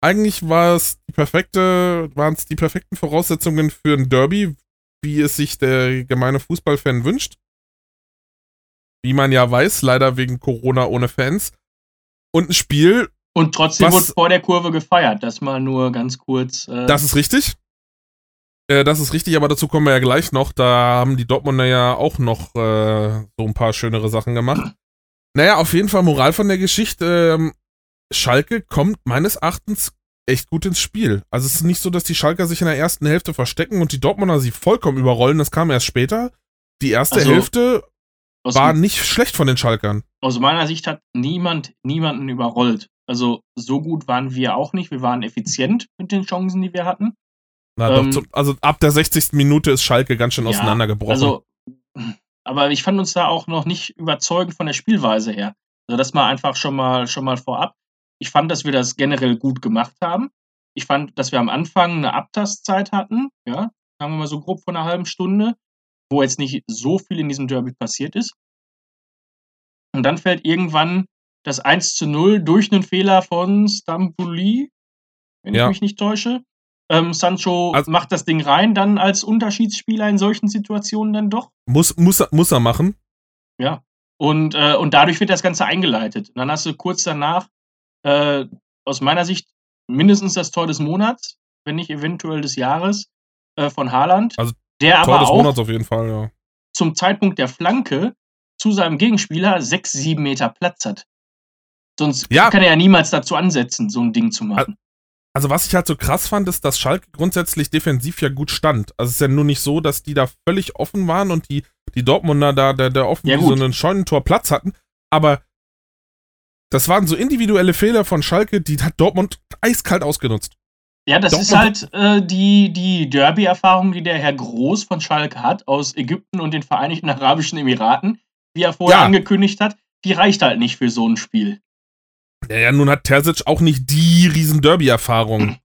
Eigentlich war es die perfekte, waren es die perfekten Voraussetzungen für ein Derby, wie es sich der gemeine Fußballfan wünscht. Wie man ja weiß, leider wegen Corona ohne Fans. Und ein Spiel. Und trotzdem was, wurde vor der Kurve gefeiert, das mal nur ganz kurz. Äh das ist richtig. Äh, das ist richtig, aber dazu kommen wir ja gleich noch. Da haben die Dortmunder ja auch noch äh, so ein paar schönere Sachen gemacht. Naja, auf jeden Fall Moral von der Geschichte. Ähm, Schalke kommt meines Erachtens echt gut ins Spiel. Also es ist nicht so, dass die Schalker sich in der ersten Hälfte verstecken und die Dortmunder sie vollkommen überrollen. Das kam erst später. Die erste also, Hälfte war nicht schlecht von den Schalkern. Aus meiner Sicht hat niemand niemanden überrollt. Also so gut waren wir auch nicht. Wir waren effizient mit den Chancen, die wir hatten. Na, ähm, doch, also ab der 60. Minute ist Schalke ganz schön ja, auseinandergebrochen. Also, aber ich fand uns da auch noch nicht überzeugend von der Spielweise her. Also das mal einfach schon mal, schon mal vorab. Ich fand, dass wir das generell gut gemacht haben. Ich fand, dass wir am Anfang eine Abtastzeit hatten, ja, sagen wir mal so grob von einer halben Stunde, wo jetzt nicht so viel in diesem Derby passiert ist. Und dann fällt irgendwann das 1 zu 0 durch einen Fehler von Stambuli, wenn ja. ich mich nicht täusche. Ähm, Sancho also, macht das Ding rein, dann als Unterschiedsspieler in solchen Situationen dann doch. Muss, muss, muss er machen. Ja. Und, äh, und dadurch wird das Ganze eingeleitet. Und dann hast du kurz danach, äh, aus meiner Sicht, mindestens das Tor des Monats, wenn nicht eventuell des Jahres. äh, von Haaland, Also, der Tor aber des auch Monats auf jeden Fall, ja. zum Zeitpunkt der Flanke zu seinem Gegenspieler sechs, sieben Meter Platz hat. Sonst Ja. kann er ja niemals dazu ansetzen, so ein Ding zu machen. Also was ich halt so krass fand, ist, dass Schalke grundsätzlich defensiv ja gut stand. Also es ist ja nur nicht so, dass die da völlig offen waren und die, die Dortmunder da, da, da offen Ja, so einen Scheunentor Platz hatten. Aber das waren so individuelle Fehler von Schalke, die hat Dortmund eiskalt ausgenutzt. Ja, das Doch, ist halt äh, die, die Derby-Erfahrung, die der Herr Groß von Schalke hat, aus Ägypten und den Vereinigten Arabischen Emiraten, wie er vorher Ja. angekündigt hat. Die reicht halt nicht für so ein Spiel. Ja, ja, nun hat Terzic auch nicht die riesen Derby-Erfahrung.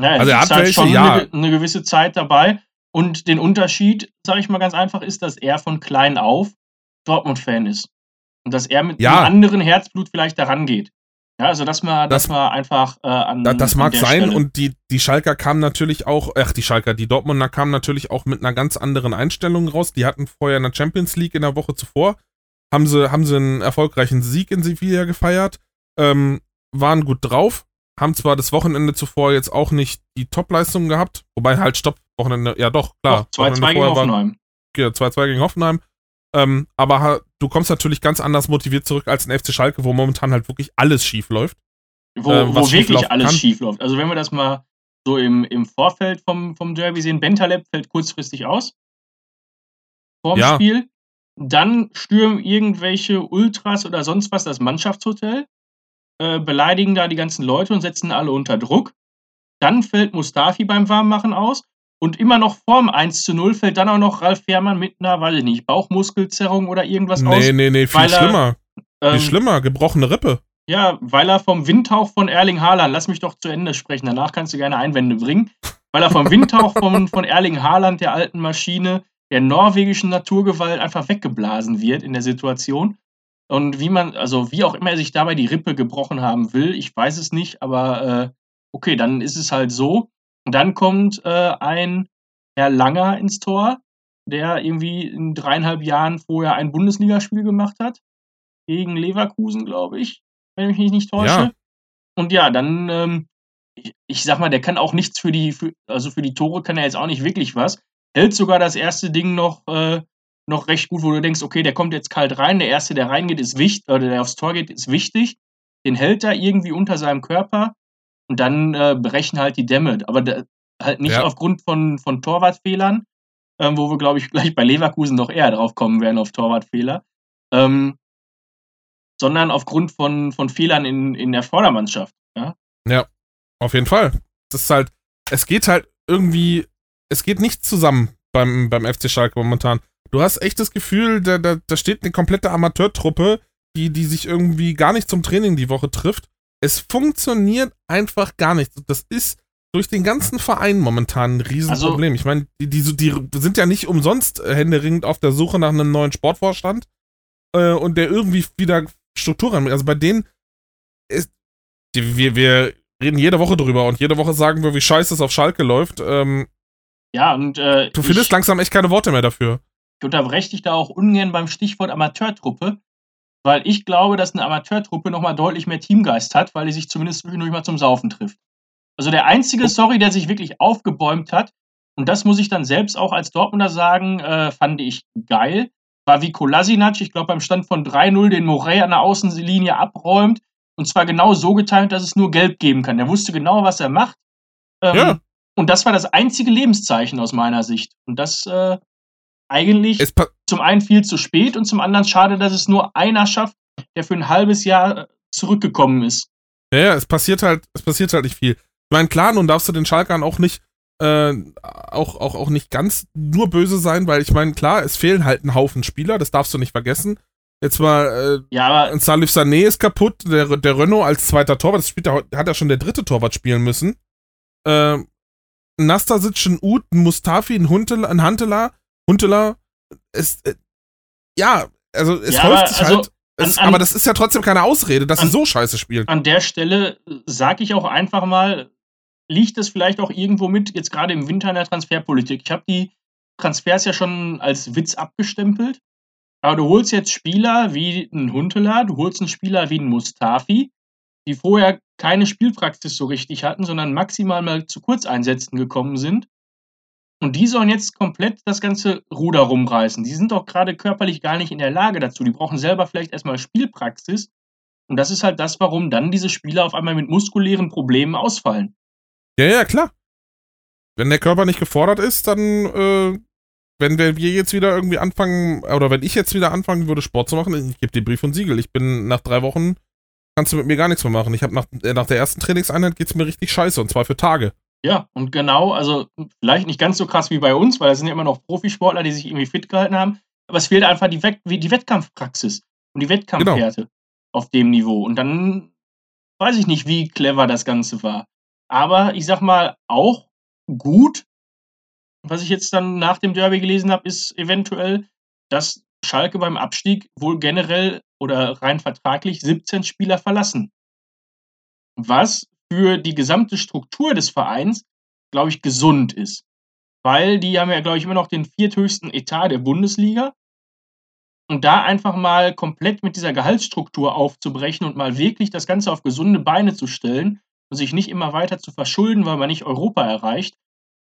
Ja, Also er hat ist halt welche, schon ja. eine, eine gewisse Zeit dabei. Und den Unterschied, sage ich mal ganz einfach, ist, dass er von klein auf Dortmund-Fan ist. Und dass er mit Ja. einem anderen Herzblut vielleicht daran geht. Ja, also dass man, Das- dass man einfach äh, an. Da, das mag sein Stelle- und die, die Schalker kamen natürlich auch, ach die Schalker, die Dortmunder kamen natürlich auch mit einer ganz anderen Einstellung raus. Die hatten vorher in der Champions League in der Woche zuvor, haben sie, haben sie einen erfolgreichen Sieg in Sevilla gefeiert, ähm, waren gut drauf, haben zwar das Wochenende zuvor jetzt auch nicht die Top-Leistung gehabt, wobei halt Stopp, Wochenende, ja doch, klar. Doch, 2-2 Wochenende gegen vorher war- Hoffenheim. ja, 2-2 gegen Hoffenheim. Ähm, aber du kommst natürlich ganz anders motiviert zurück als ein FC Schalke, wo momentan halt wirklich alles schief läuft. Wo, ähm, wo wirklich alles kann. schief läuft. Also wenn wir das mal so im, im Vorfeld vom, vom Derby sehen, Bentaleb fällt kurzfristig aus. Vorm Ja. Spiel. Dann stürmen irgendwelche Ultras oder sonst was das Mannschaftshotel, äh, beleidigen da die ganzen Leute und setzen alle unter Druck. Dann fällt Mustafi beim Warmmachen aus. Und immer noch vorm 1 zu 0 fällt dann auch noch Ralf Fährmann mit einer, weiß ich nicht, Bauchmuskelzerrung oder irgendwas aus. Nee, nee, nee, viel er, schlimmer. Ähm, Viel schlimmer, gebrochene Rippe. ja, weil er vom Windhauch von Erling Haaland, lass mich doch zu Ende sprechen, danach kannst du gerne Einwände bringen, weil er vom Windhauch von, von Erling Haaland, der alten Maschine, der norwegischen Naturgewalt einfach weggeblasen wird in der Situation. Und wie man, also wie auch immer er sich dabei die Rippe gebrochen haben will, ich weiß es nicht, aber äh, okay, dann ist es halt so. Und dann kommt äh, ein Herr Langer ins Tor, der irgendwie in dreieinhalb Jahren vorher ein Bundesligaspiel gemacht hat. Gegen Leverkusen, glaube ich, wenn ich mich nicht täusche. Ja. Und ja, dann, ähm, ich, ich sag mal, der kann auch nichts für die, für, also für die Tore kann er jetzt auch nicht wirklich was. Hält sogar das erste Ding noch, äh, noch recht gut, wo du denkst, okay, der kommt jetzt kalt rein, der erste, der reingeht, ist wichtig, oder der aufs Tor geht, ist wichtig. Den hält er irgendwie unter seinem Körper und dann äh, brechen halt die Dämme. Aber da, halt nicht Ja. aufgrund von, von Torwartfehlern, ähm, wo wir, glaube ich, gleich bei Leverkusen noch eher drauf kommen werden auf Torwartfehler, ähm, sondern aufgrund von, von Fehlern in, in der Vordermannschaft. Ja? Auf jeden Fall. Es ist halt, es geht halt irgendwie, es geht nicht zusammen beim, beim FC Schalke momentan. Du hast echt das Gefühl, da, da, da steht eine komplette Amateurtruppe, die, die sich irgendwie gar nicht zum Training die Woche trifft. Es funktioniert einfach gar nicht. Das ist durch den ganzen Verein momentan ein Riesenproblem. ich meine, die, die, die sind ja nicht umsonst äh, händeringend auf der Suche nach einem neuen Sportvorstand äh, und der irgendwie wieder Struktur rein. Also bei denen ist, die, wir, wir reden jede Woche drüber und jede Woche sagen wir, wie scheiße es auf Schalke läuft. Ähm, Ja, und äh, du findest ich, langsam echt keine Worte mehr dafür. ich unterbreche dich da auch ungern beim Stichwort Amateurtruppe, weil ich glaube, dass eine Amateurtruppe nochmal deutlich mehr Teamgeist hat, weil die sich zumindest zwischendurch mal zum Saufen trifft. Also der einzige, sorry, der sich wirklich aufgebäumt hat, und das muss ich dann selbst auch als Dortmunder sagen, äh, fand ich geil, war wie Kolasinac, ich glaube beim Stand von 3-0 den Morey an der Außenlinie abräumt und zwar genau so getimt, dass es nur gelb geben kann. Der wusste genau, was er macht. Ähm, Ja. Und das war das einzige Lebenszeichen aus meiner Sicht. Und das äh, eigentlich zum einen viel zu spät und zum anderen schade, dass es nur einer schafft, der für ein halbes Jahr äh, zurückgekommen ist. ja, ja, es passiert halt, es passiert halt nicht viel. Ich meine, klar, nun darfst du den Schalkern auch nicht, äh, auch, auch, auch nicht ganz nur böse sein, weil ich meine, klar, es fehlen halt ein Haufen Spieler, das darfst du nicht vergessen. Jetzt mal, Ja, aber äh, Salif Sané ist kaputt, der, der Renault als zweiter Torwart, das spielt er, hat er schon der dritte Torwart spielen müssen. Äh, Nastasic, ein Uth, ein Mustafi, ein Huntela, ein Huntela, Huntela, es, äh, ja, also es Ja, häuft sich also halt, es, an- an- aber das ist ja trotzdem keine Ausrede, dass an- sie so scheiße spielen. an der Stelle sage ich auch einfach mal, liegt es vielleicht auch irgendwo mit, jetzt gerade im Winter in der Transferpolitik. Ich habe die Transfers ja schon als Witz abgestempelt. Aber du holst jetzt Spieler wie ein Huntela, du holst einen Spieler wie ein Mustafi, die vorher keine Spielpraxis so richtig hatten, sondern maximal mal zu Kurzeinsätzen gekommen sind. Und die sollen jetzt komplett das ganze Ruder rumreißen. Die sind doch gerade körperlich gar nicht in der Lage dazu. Die brauchen selber vielleicht erstmal Spielpraxis. Und das ist halt das, warum dann diese Spieler auf einmal mit muskulären Problemen ausfallen. Ja, ja, klar. Wenn der Körper nicht gefordert ist, dann, äh, wenn wir jetzt wieder irgendwie anfangen, oder wenn ich jetzt wieder anfangen würde, Sport zu machen, ich gebe dir Brief und Siegel. Ich bin nach drei Wochen, kannst du mit mir gar nichts mehr machen. Ich habe nach, äh, nach der ersten Trainingseinheit geht's mir richtig scheiße, und zwar für Tage. Ja, und genau, also vielleicht nicht ganz so krass wie bei uns, weil da sind ja immer noch Profisportler, die sich irgendwie fit gehalten haben, aber es fehlt einfach die, Wett die Wettkampfpraxis und die Wettkampfwerte genau. auf dem Niveau. Und dann weiß ich nicht, wie clever das Ganze war. Aber ich sag mal, auch gut, was ich jetzt dann nach dem Derby gelesen habe, ist eventuell, dass Schalke beim Abstieg wohl generell oder rein vertraglich 17 Spieler verlassen. Was für die gesamte Struktur des Vereins, glaube ich, gesund ist. Weil die haben ja, glaube ich, immer noch den vierthöchsten Etat der Bundesliga. Und da einfach mal komplett mit dieser Gehaltsstruktur aufzubrechen und mal wirklich das Ganze auf gesunde Beine zu stellen und sich nicht immer weiter zu verschulden, weil man nicht Europa erreicht,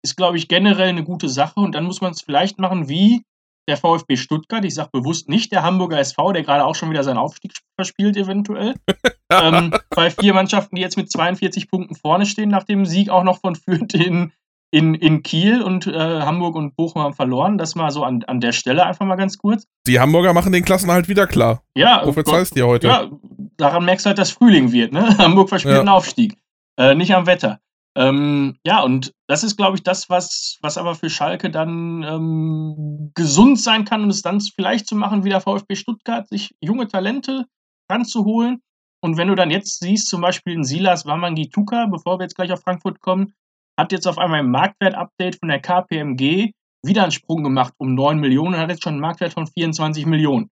ist, glaube ich, generell eine gute Sache. Und dann muss man es vielleicht machen wie der VfB Stuttgart. Ich sage bewusst nicht der Hamburger SV, der gerade auch schon wieder seinen Aufstieg verspielt, eventuell. ähm, bei vier Mannschaften, die jetzt mit 42 Punkten vorne stehen, nach dem Sieg auch noch von Fürth in, in, in Kiel und äh, Hamburg und Bochum haben verloren. Das mal so an, an der Stelle einfach mal ganz kurz. Die Hamburger machen den Klassen halt wieder klar. Ja, wofür zahlst du dir heute? Ja, daran merkst du halt, dass Frühling wird. Ne? Hamburg verspielt ja. einen Aufstieg. Äh, nicht am Wetter. Ähm, ja, und das ist, glaube ich, das, was, was aber für Schalke dann ähm, gesund sein kann, um es dann vielleicht zu machen wie der VfB Stuttgart, sich junge Talente ranzuholen. Und wenn du dann jetzt siehst, zum Beispiel in Silas Wamangituka, bevor wir jetzt gleich auf Frankfurt kommen, hat jetzt auf einmal ein Marktwert-Update von der KPMG wieder einen Sprung gemacht um 9 Millionen und hat jetzt schon einen Marktwert von 24 Millionen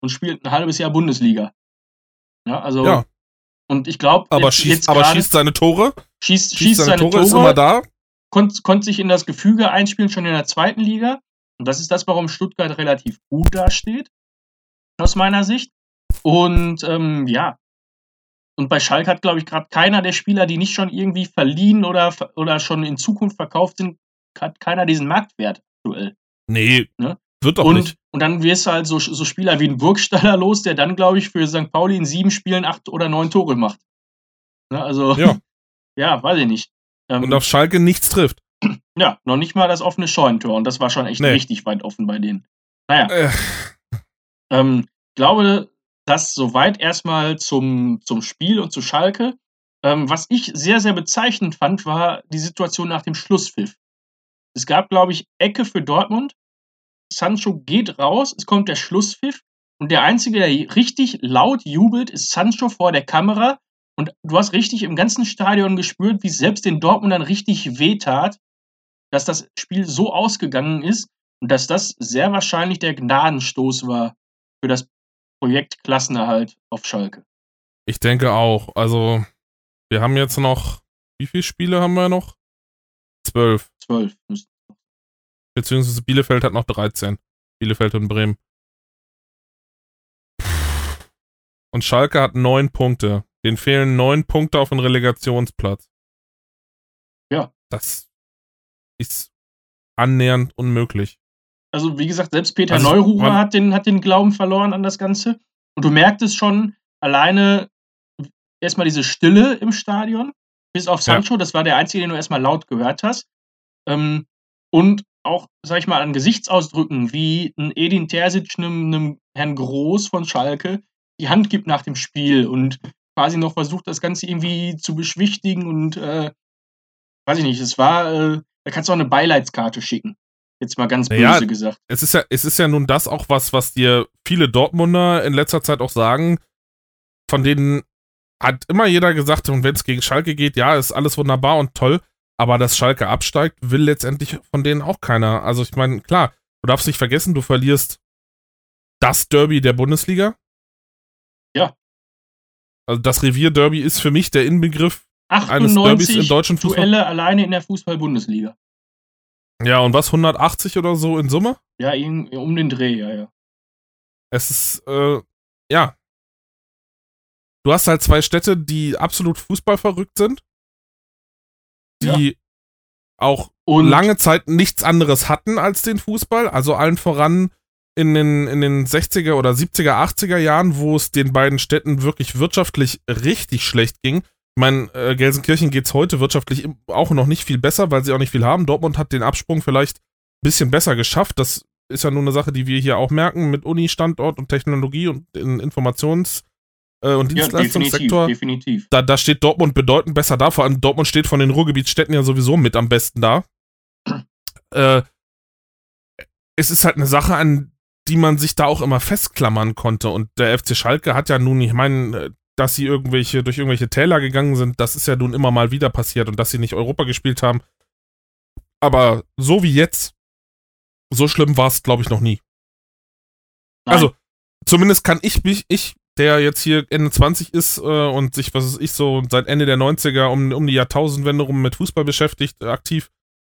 und spielt ein halbes Jahr Bundesliga. Ja, also ja. Und ich glaube, aber, schießt, aber schießt seine Tore? Schießt, schießt, schießt seine, seine, Tore, Tore ist immer da. Konnte konnt sich in das Gefüge einspielen, schon in der zweiten Liga. Und das ist das, warum Stuttgart relativ gut dasteht, aus meiner Sicht. Und ähm, ja, und bei Schalke hat, glaube ich, gerade keiner der Spieler, die nicht schon irgendwie verliehen oder, oder schon in Zukunft verkauft sind, hat keiner diesen Marktwert aktuell. Nee, ne? wird doch und, nicht. Und dann wirst du halt so, so Spieler wie ein Burgstaller los, der dann, glaube ich, für St. Pauli in sieben Spielen acht oder neun Tore macht. Ne, also, ja. ja, weiß ich nicht. Ähm, und auf Schalke nichts trifft. Ja, noch nicht mal das offene Scheunentor. Und das war schon echt nee. richtig weit offen bei denen. Naja. Äh. Ähm, ich glaube, das soweit erstmal zum, zum Spiel und zu Schalke. Ähm, was ich sehr, sehr bezeichnend fand, war die Situation nach dem Schlusspfiff. Es gab, glaube ich, Ecke für Dortmund Sancho geht raus, es kommt der Schlusspfiff und der Einzige, der richtig laut jubelt, ist Sancho vor der Kamera. Und du hast richtig im ganzen Stadion gespürt, wie es selbst den Dortmundern richtig wehtat, dass das Spiel so ausgegangen ist und dass das sehr wahrscheinlich der Gnadenstoß war für das Projekt Klassenerhalt auf Schalke. Ich denke auch. Also, wir haben jetzt noch, wie viele Spiele haben wir noch? Zwölf. Zwölf Beziehungsweise Bielefeld hat noch 13. Bielefeld und Bremen. Und Schalke hat neun Punkte. Den fehlen neun Punkte auf den Relegationsplatz. Ja. Das ist annähernd unmöglich. Also, wie gesagt, selbst Peter also, Neururer hat den, hat den Glauben verloren an das Ganze. Und du merkst es schon, alleine erstmal diese Stille im Stadion, bis auf Sancho, ja. das war der einzige, den du erstmal laut gehört hast. Ähm, und auch, sag ich mal, an Gesichtsausdrücken, wie ein Edin Terzic einem, einem Herrn Groß von Schalke die Hand gibt nach dem Spiel und quasi noch versucht, das Ganze irgendwie zu beschwichtigen und äh, weiß ich nicht, es war, äh, da kannst du auch eine Beileidskarte schicken. Jetzt mal ganz böse ja, gesagt. Es ist ja, es ist ja nun das auch was, was dir viele Dortmunder in letzter Zeit auch sagen, von denen hat immer jeder gesagt, und wenn es gegen Schalke geht, ja, ist alles wunderbar und toll. Aber dass Schalke absteigt, will letztendlich von denen auch keiner. Also ich meine, klar, du darfst nicht vergessen, du verlierst das Derby der Bundesliga. Ja. Also das Revier-Derby ist für mich der Inbegriff eines Derbys im deutschen Fußball. Duelle alleine in der Fußball-Bundesliga. Ja, und was, 180 oder so in Summe? Ja, um den Dreh, ja, ja. Es ist, äh, ja. Du hast halt zwei Städte, die absolut fußballverrückt sind die ja. auch und lange Zeit nichts anderes hatten als den Fußball. Also allen voran in den, in den 60er oder 70er, 80er Jahren, wo es den beiden Städten wirklich wirtschaftlich richtig schlecht ging. Ich meine, äh, Gelsenkirchen geht es heute wirtschaftlich auch noch nicht viel besser, weil sie auch nicht viel haben. Dortmund hat den Absprung vielleicht ein bisschen besser geschafft. Das ist ja nur eine Sache, die wir hier auch merken mit Uni-Standort und Technologie und in Informations- äh, und Dienstleistungssektor. Ja, definitiv, definitiv. Da, da steht Dortmund bedeutend besser da. Vor allem Dortmund steht von den Ruhrgebietsstädten ja sowieso mit am besten da. Äh, es ist halt eine Sache, an die man sich da auch immer festklammern konnte. Und der FC Schalke hat ja nun, ich meine, dass sie irgendwelche, durch irgendwelche Täler gegangen sind, das ist ja nun immer mal wieder passiert und dass sie nicht Europa gespielt haben. Aber so wie jetzt, so schlimm war es, glaube ich, noch nie. Nein. Also, zumindest kann ich mich, ich, der jetzt hier Ende 20 ist äh, und sich, was ist ich, so seit Ende der 90er um, um die Jahrtausendwende rum mit Fußball beschäftigt, äh, aktiv,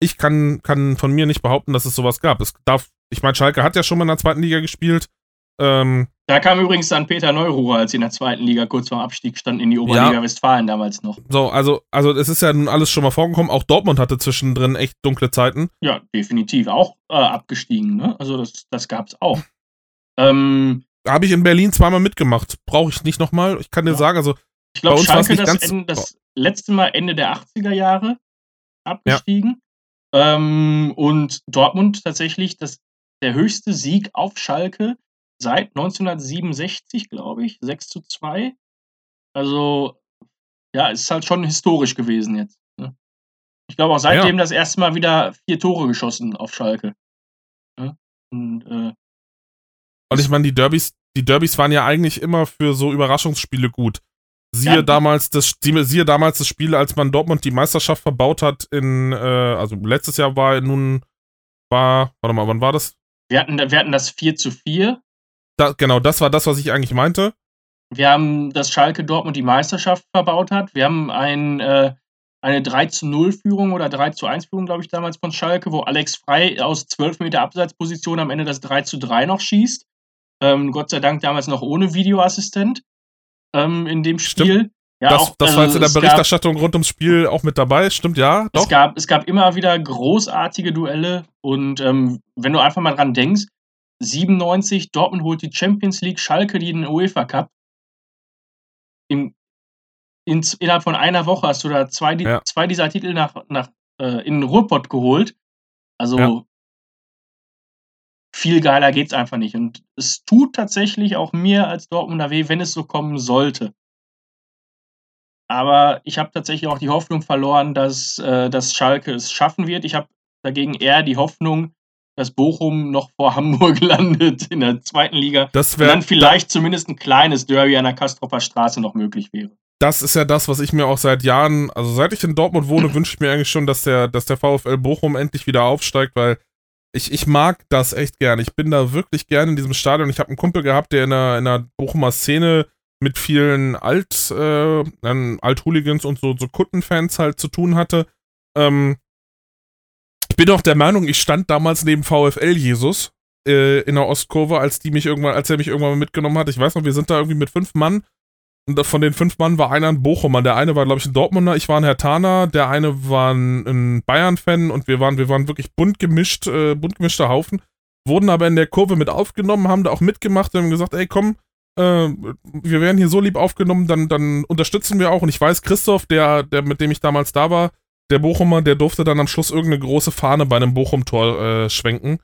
ich kann, kann von mir nicht behaupten, dass es sowas gab. Es darf, ich meine, Schalke hat ja schon mal in der zweiten Liga gespielt. Ähm, da kam übrigens dann Peter Neururer, als sie in der zweiten Liga kurz vor dem Abstieg standen, in die Oberliga ja. Westfalen damals noch. So, also, also es ist ja nun alles schon mal vorgekommen. Auch Dortmund hatte zwischendrin echt dunkle Zeiten. Ja, definitiv. Auch äh, abgestiegen, ne? Also das, das gab es auch. Ähm, Habe ich in Berlin zweimal mitgemacht. Brauche ich nicht nochmal. Ich kann dir ja. sagen, also ich glaube, Schalke das, Ende, das letzte Mal Ende der 80er Jahre abgestiegen. Ja. Ähm, und Dortmund tatsächlich das, der höchste Sieg auf Schalke seit 1967, glaube ich, 6 zu 2. Also, ja, es ist halt schon historisch gewesen jetzt. Ne? Ich glaube auch seitdem ja. das erste Mal wieder vier Tore geschossen auf Schalke. Ne? Und, äh, und ich meine, die Derbys, die Derbys waren ja eigentlich immer für so Überraschungsspiele gut. Siehe ja. damals das siehe damals das Spiel, als man Dortmund die Meisterschaft verbaut hat in äh, also letztes Jahr war nun war warte mal, wann war das? Wir hatten wir hatten das 4 zu 4. Da, genau, das war das, was ich eigentlich meinte. Wir haben, dass Schalke Dortmund die Meisterschaft verbaut hat. Wir haben ein, äh, eine 3 zu 0 Führung oder 3 zu 1 Führung, glaube ich, damals von Schalke, wo Alex Frei aus 12 Meter Abseitsposition am Ende das 3 zu 3 noch schießt. Ähm, Gott sei Dank damals noch ohne Videoassistent ähm, in dem Spiel. Stimmt. Ja, das, auch, das war jetzt in der Berichterstattung gab, rund ums Spiel auch mit dabei, stimmt ja. Doch. Es, gab, es gab immer wieder großartige Duelle und ähm, wenn du einfach mal dran denkst, 97, Dortmund holt die Champions League, Schalke die den UEFA Cup. Im, in, innerhalb von einer Woche hast du da zwei, ja. zwei dieser Titel nach, nach, äh, in den Ruhrpott geholt. Also ja viel geiler geht's einfach nicht. Und es tut tatsächlich auch mir als Dortmunder weh, wenn es so kommen sollte. Aber ich habe tatsächlich auch die Hoffnung verloren, dass, äh, dass Schalke es schaffen wird. Ich habe dagegen eher die Hoffnung, dass Bochum noch vor Hamburg landet in der zweiten Liga. Das wär, und dann vielleicht zumindest ein kleines Derby an der Kastropper Straße noch möglich wäre. Das ist ja das, was ich mir auch seit Jahren, also seit ich in Dortmund wohne, wünsche ich mir eigentlich schon, dass der, dass der VfL Bochum endlich wieder aufsteigt, weil ich, ich mag das echt gern. Ich bin da wirklich gern in diesem Stadion. Ich habe einen Kumpel gehabt, der in einer, in einer Bochumer Szene mit vielen Alt, äh, Alt-Hooligans und so, so Kuttenfans halt zu tun hatte. Ähm, ich bin auch der Meinung, ich stand damals neben VfL Jesus äh, in der Ostkurve, als die mich irgendwann, als er mich irgendwann mitgenommen hat. Ich weiß noch, wir sind da irgendwie mit fünf Mann von den fünf Mann war einer ein Bochumer. Der eine war, glaube ich, ein Dortmunder, ich war ein Hertaner, der eine war ein, ein Bayern-Fan und wir waren, wir waren wirklich bunt gemischt, äh, bunt gemischter Haufen. Wurden aber in der Kurve mit aufgenommen, haben da auch mitgemacht und haben gesagt, ey, komm, äh, wir werden hier so lieb aufgenommen, dann, dann unterstützen wir auch. Und ich weiß, Christoph, der, der, mit dem ich damals da war, der Bochumer, der durfte dann am Schluss irgendeine große Fahne bei einem Bochum-Tor äh, schwenken.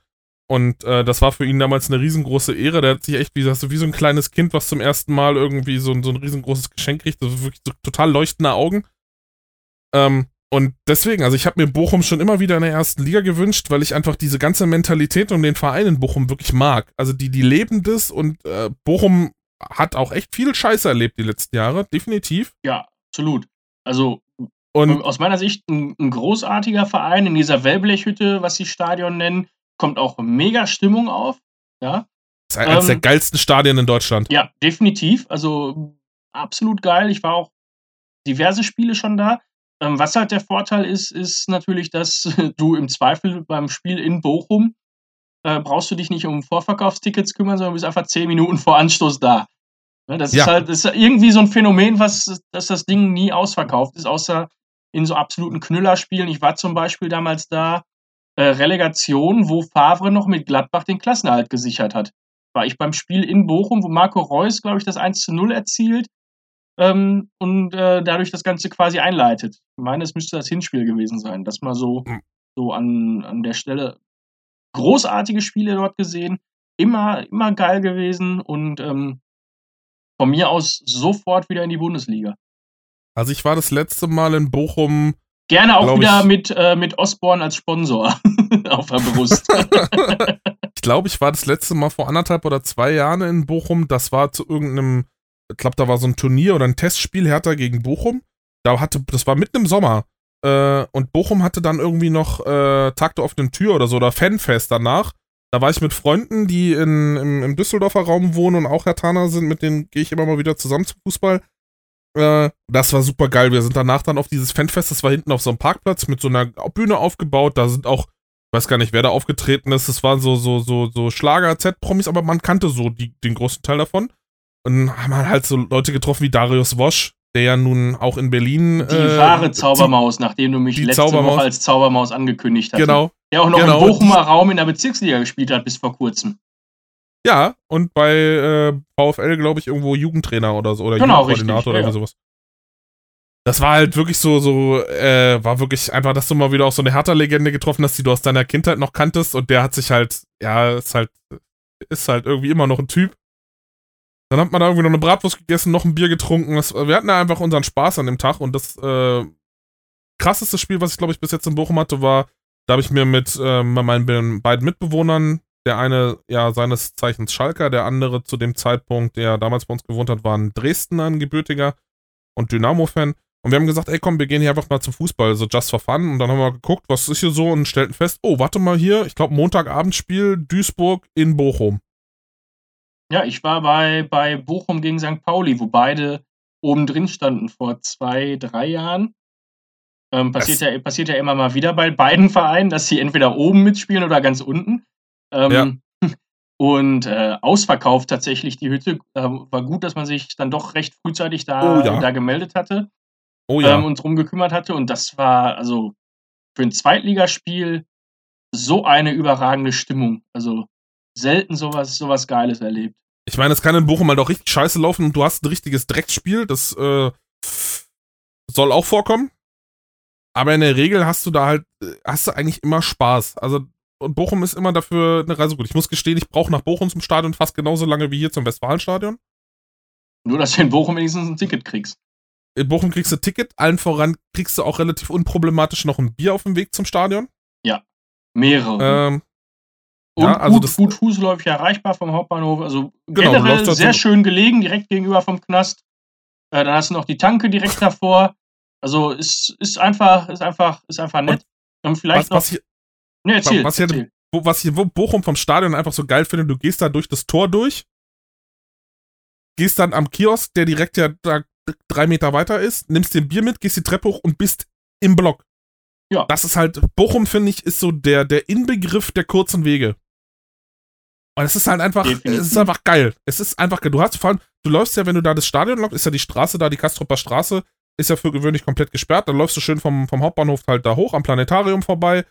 Und äh, das war für ihn damals eine riesengroße Ehre. Der hat sich echt wie, wie so ein kleines Kind, was zum ersten Mal irgendwie so, so ein riesengroßes Geschenk kriegt. Das wirklich so total leuchtende Augen. Ähm, und deswegen, also ich habe mir Bochum schon immer wieder in der ersten Liga gewünscht, weil ich einfach diese ganze Mentalität und den Verein in Bochum wirklich mag. Also die, die leben das und äh, Bochum hat auch echt viel Scheiße erlebt die letzten Jahre, definitiv. Ja, absolut. Also und aus meiner Sicht ein, ein großartiger Verein in dieser Wellblechhütte, was sie Stadion nennen kommt auch mega Stimmung auf. Ja. Das ist eines ähm, der geilsten Stadien in Deutschland. Ja, definitiv. Also absolut geil. Ich war auch diverse Spiele schon da. Ähm, was halt der Vorteil ist, ist natürlich, dass du im Zweifel beim Spiel in Bochum äh, brauchst du dich nicht um Vorverkaufstickets kümmern, sondern bist einfach zehn Minuten vor Anstoß da. Ne, das ja. ist halt das ist irgendwie so ein Phänomen, was, dass das Ding nie ausverkauft ist, außer in so absoluten Knüllerspielen. Ich war zum Beispiel damals da, Relegation, wo Favre noch mit Gladbach den Klassenerhalt gesichert hat. War ich beim Spiel in Bochum, wo Marco Reus, glaube ich, das 1 zu 0 erzielt ähm, und äh, dadurch das Ganze quasi einleitet. Ich meine, es müsste das Hinspiel gewesen sein. Das mal so, hm. so an, an der Stelle. Großartige Spiele dort gesehen, immer, immer geil gewesen und ähm, von mir aus sofort wieder in die Bundesliga. Also ich war das letzte Mal in Bochum. Gerne auch wieder ich, mit, äh, mit Osborne als Sponsor auf der Brust. ich glaube, ich war das letzte Mal vor anderthalb oder zwei Jahren in Bochum. Das war zu irgendeinem, ich glaube, da war so ein Turnier oder ein Testspiel Hertha gegen Bochum. Da hatte, das war mitten im Sommer. Äh, und Bochum hatte dann irgendwie noch äh, Tag der offenen Tür oder so oder Fanfest danach. Da war ich mit Freunden, die in, im, im Düsseldorfer Raum wohnen und auch Hertaner sind, mit denen gehe ich immer mal wieder zusammen zum Fußball. Äh, das war super geil. Wir sind danach dann auf dieses Fanfest, das war hinten auf so einem Parkplatz mit so einer Bühne aufgebaut. Da sind auch, ich weiß gar nicht, wer da aufgetreten ist. Das waren so, so, so, so Schlager-Z-Promis, aber man kannte so die, den großen Teil davon. Und haben halt so Leute getroffen wie Darius Wosch, der ja nun auch in Berlin. Die äh, wahre Zaubermaus, nachdem du mich letzte Zaubermaus. Woche als Zaubermaus angekündigt hast. Genau. Der auch noch genau. im Bochumer Raum in der Bezirksliga gespielt hat bis vor kurzem. Ja, und bei äh, VfL, glaube ich, irgendwo Jugendtrainer oder so oder genau, Jugendkoordinator oder ja. sowas. Das war halt wirklich so, so, äh, war wirklich einfach, dass du mal wieder auch so eine Hertha-Legende getroffen hast, die du aus deiner Kindheit noch kanntest und der hat sich halt, ja, ist halt, ist halt irgendwie immer noch ein Typ. Dann hat man da irgendwie noch eine Bratwurst gegessen, noch ein Bier getrunken. Das, wir hatten da einfach unseren Spaß an dem Tag und das äh, krasseste Spiel, was ich glaube ich bis jetzt in Bochum hatte, war, da habe ich mir mit äh, meinen beiden Mitbewohnern, der eine ja seines Zeichens Schalker, der andere zu dem Zeitpunkt, der damals bei uns gewohnt hat, war ein Dresdner, ein gebürtiger und Dynamo-Fan. Und wir haben gesagt, ey komm, wir gehen hier einfach mal zum Fußball, so just for fun. Und dann haben wir geguckt, was ist hier so und stellten fest, oh, warte mal hier, ich glaube Montagabendspiel Duisburg in Bochum. Ja, ich war bei, bei Bochum gegen St. Pauli, wo beide oben drin standen vor zwei, drei Jahren. Ähm, passiert, ja, passiert ja immer mal wieder bei beiden Vereinen, dass sie entweder oben mitspielen oder ganz unten. Ähm, ja. Und äh, ausverkauft tatsächlich die Hütte. Äh, war gut, dass man sich dann doch recht frühzeitig da, oh, ja. da gemeldet hatte oh, ja. ähm, und drum gekümmert hatte. Und das war also für ein Zweitligaspiel so eine überragende Stimmung. Also selten sowas, sowas Geiles erlebt. Ich meine, es kann in Bochum mal doch richtig scheiße laufen und du hast ein richtiges Drecksspiel, das äh, soll auch vorkommen. Aber in der Regel hast du da halt, äh, hast du eigentlich immer Spaß. Also, und Bochum ist immer dafür eine Reise gut. Ich muss gestehen, ich brauche nach Bochum zum Stadion fast genauso lange wie hier zum Westfalenstadion. Nur, dass du in Bochum wenigstens ein Ticket kriegst. In Bochum kriegst du ein Ticket, allen voran kriegst du auch relativ unproblematisch noch ein Bier auf dem Weg zum Stadion. Ja, mehrere. Ähm, und ja, also gut, gut fußläufig erreichbar vom Hauptbahnhof. Also genau, generell sehr schön gelegen, direkt gegenüber vom Knast. Äh, dann hast du noch die Tanke direkt davor. Also ist, ist einfach, ist einfach, ist einfach nett. Und vielleicht was, was hier, ne, erzähl, was, hier, erzähl. was hier Bochum vom Stadion einfach so geil finde, du gehst da durch das Tor durch, gehst dann am Kiosk, der direkt ja da drei Meter weiter ist, nimmst dir ein Bier mit, gehst die Treppe hoch und bist im Block. Ja. Das ist halt, Bochum, finde ich, ist so der, der Inbegriff der kurzen Wege. Und es ist halt einfach, Definitiv. es ist einfach geil. Es ist einfach geil. Du hast vor allem, du läufst ja, wenn du da das Stadion läufst, ist ja die Straße da, die Kastropper Straße, ist ja für gewöhnlich komplett gesperrt. Dann läufst du schön vom, vom Hauptbahnhof halt da hoch, am Planetarium vorbei,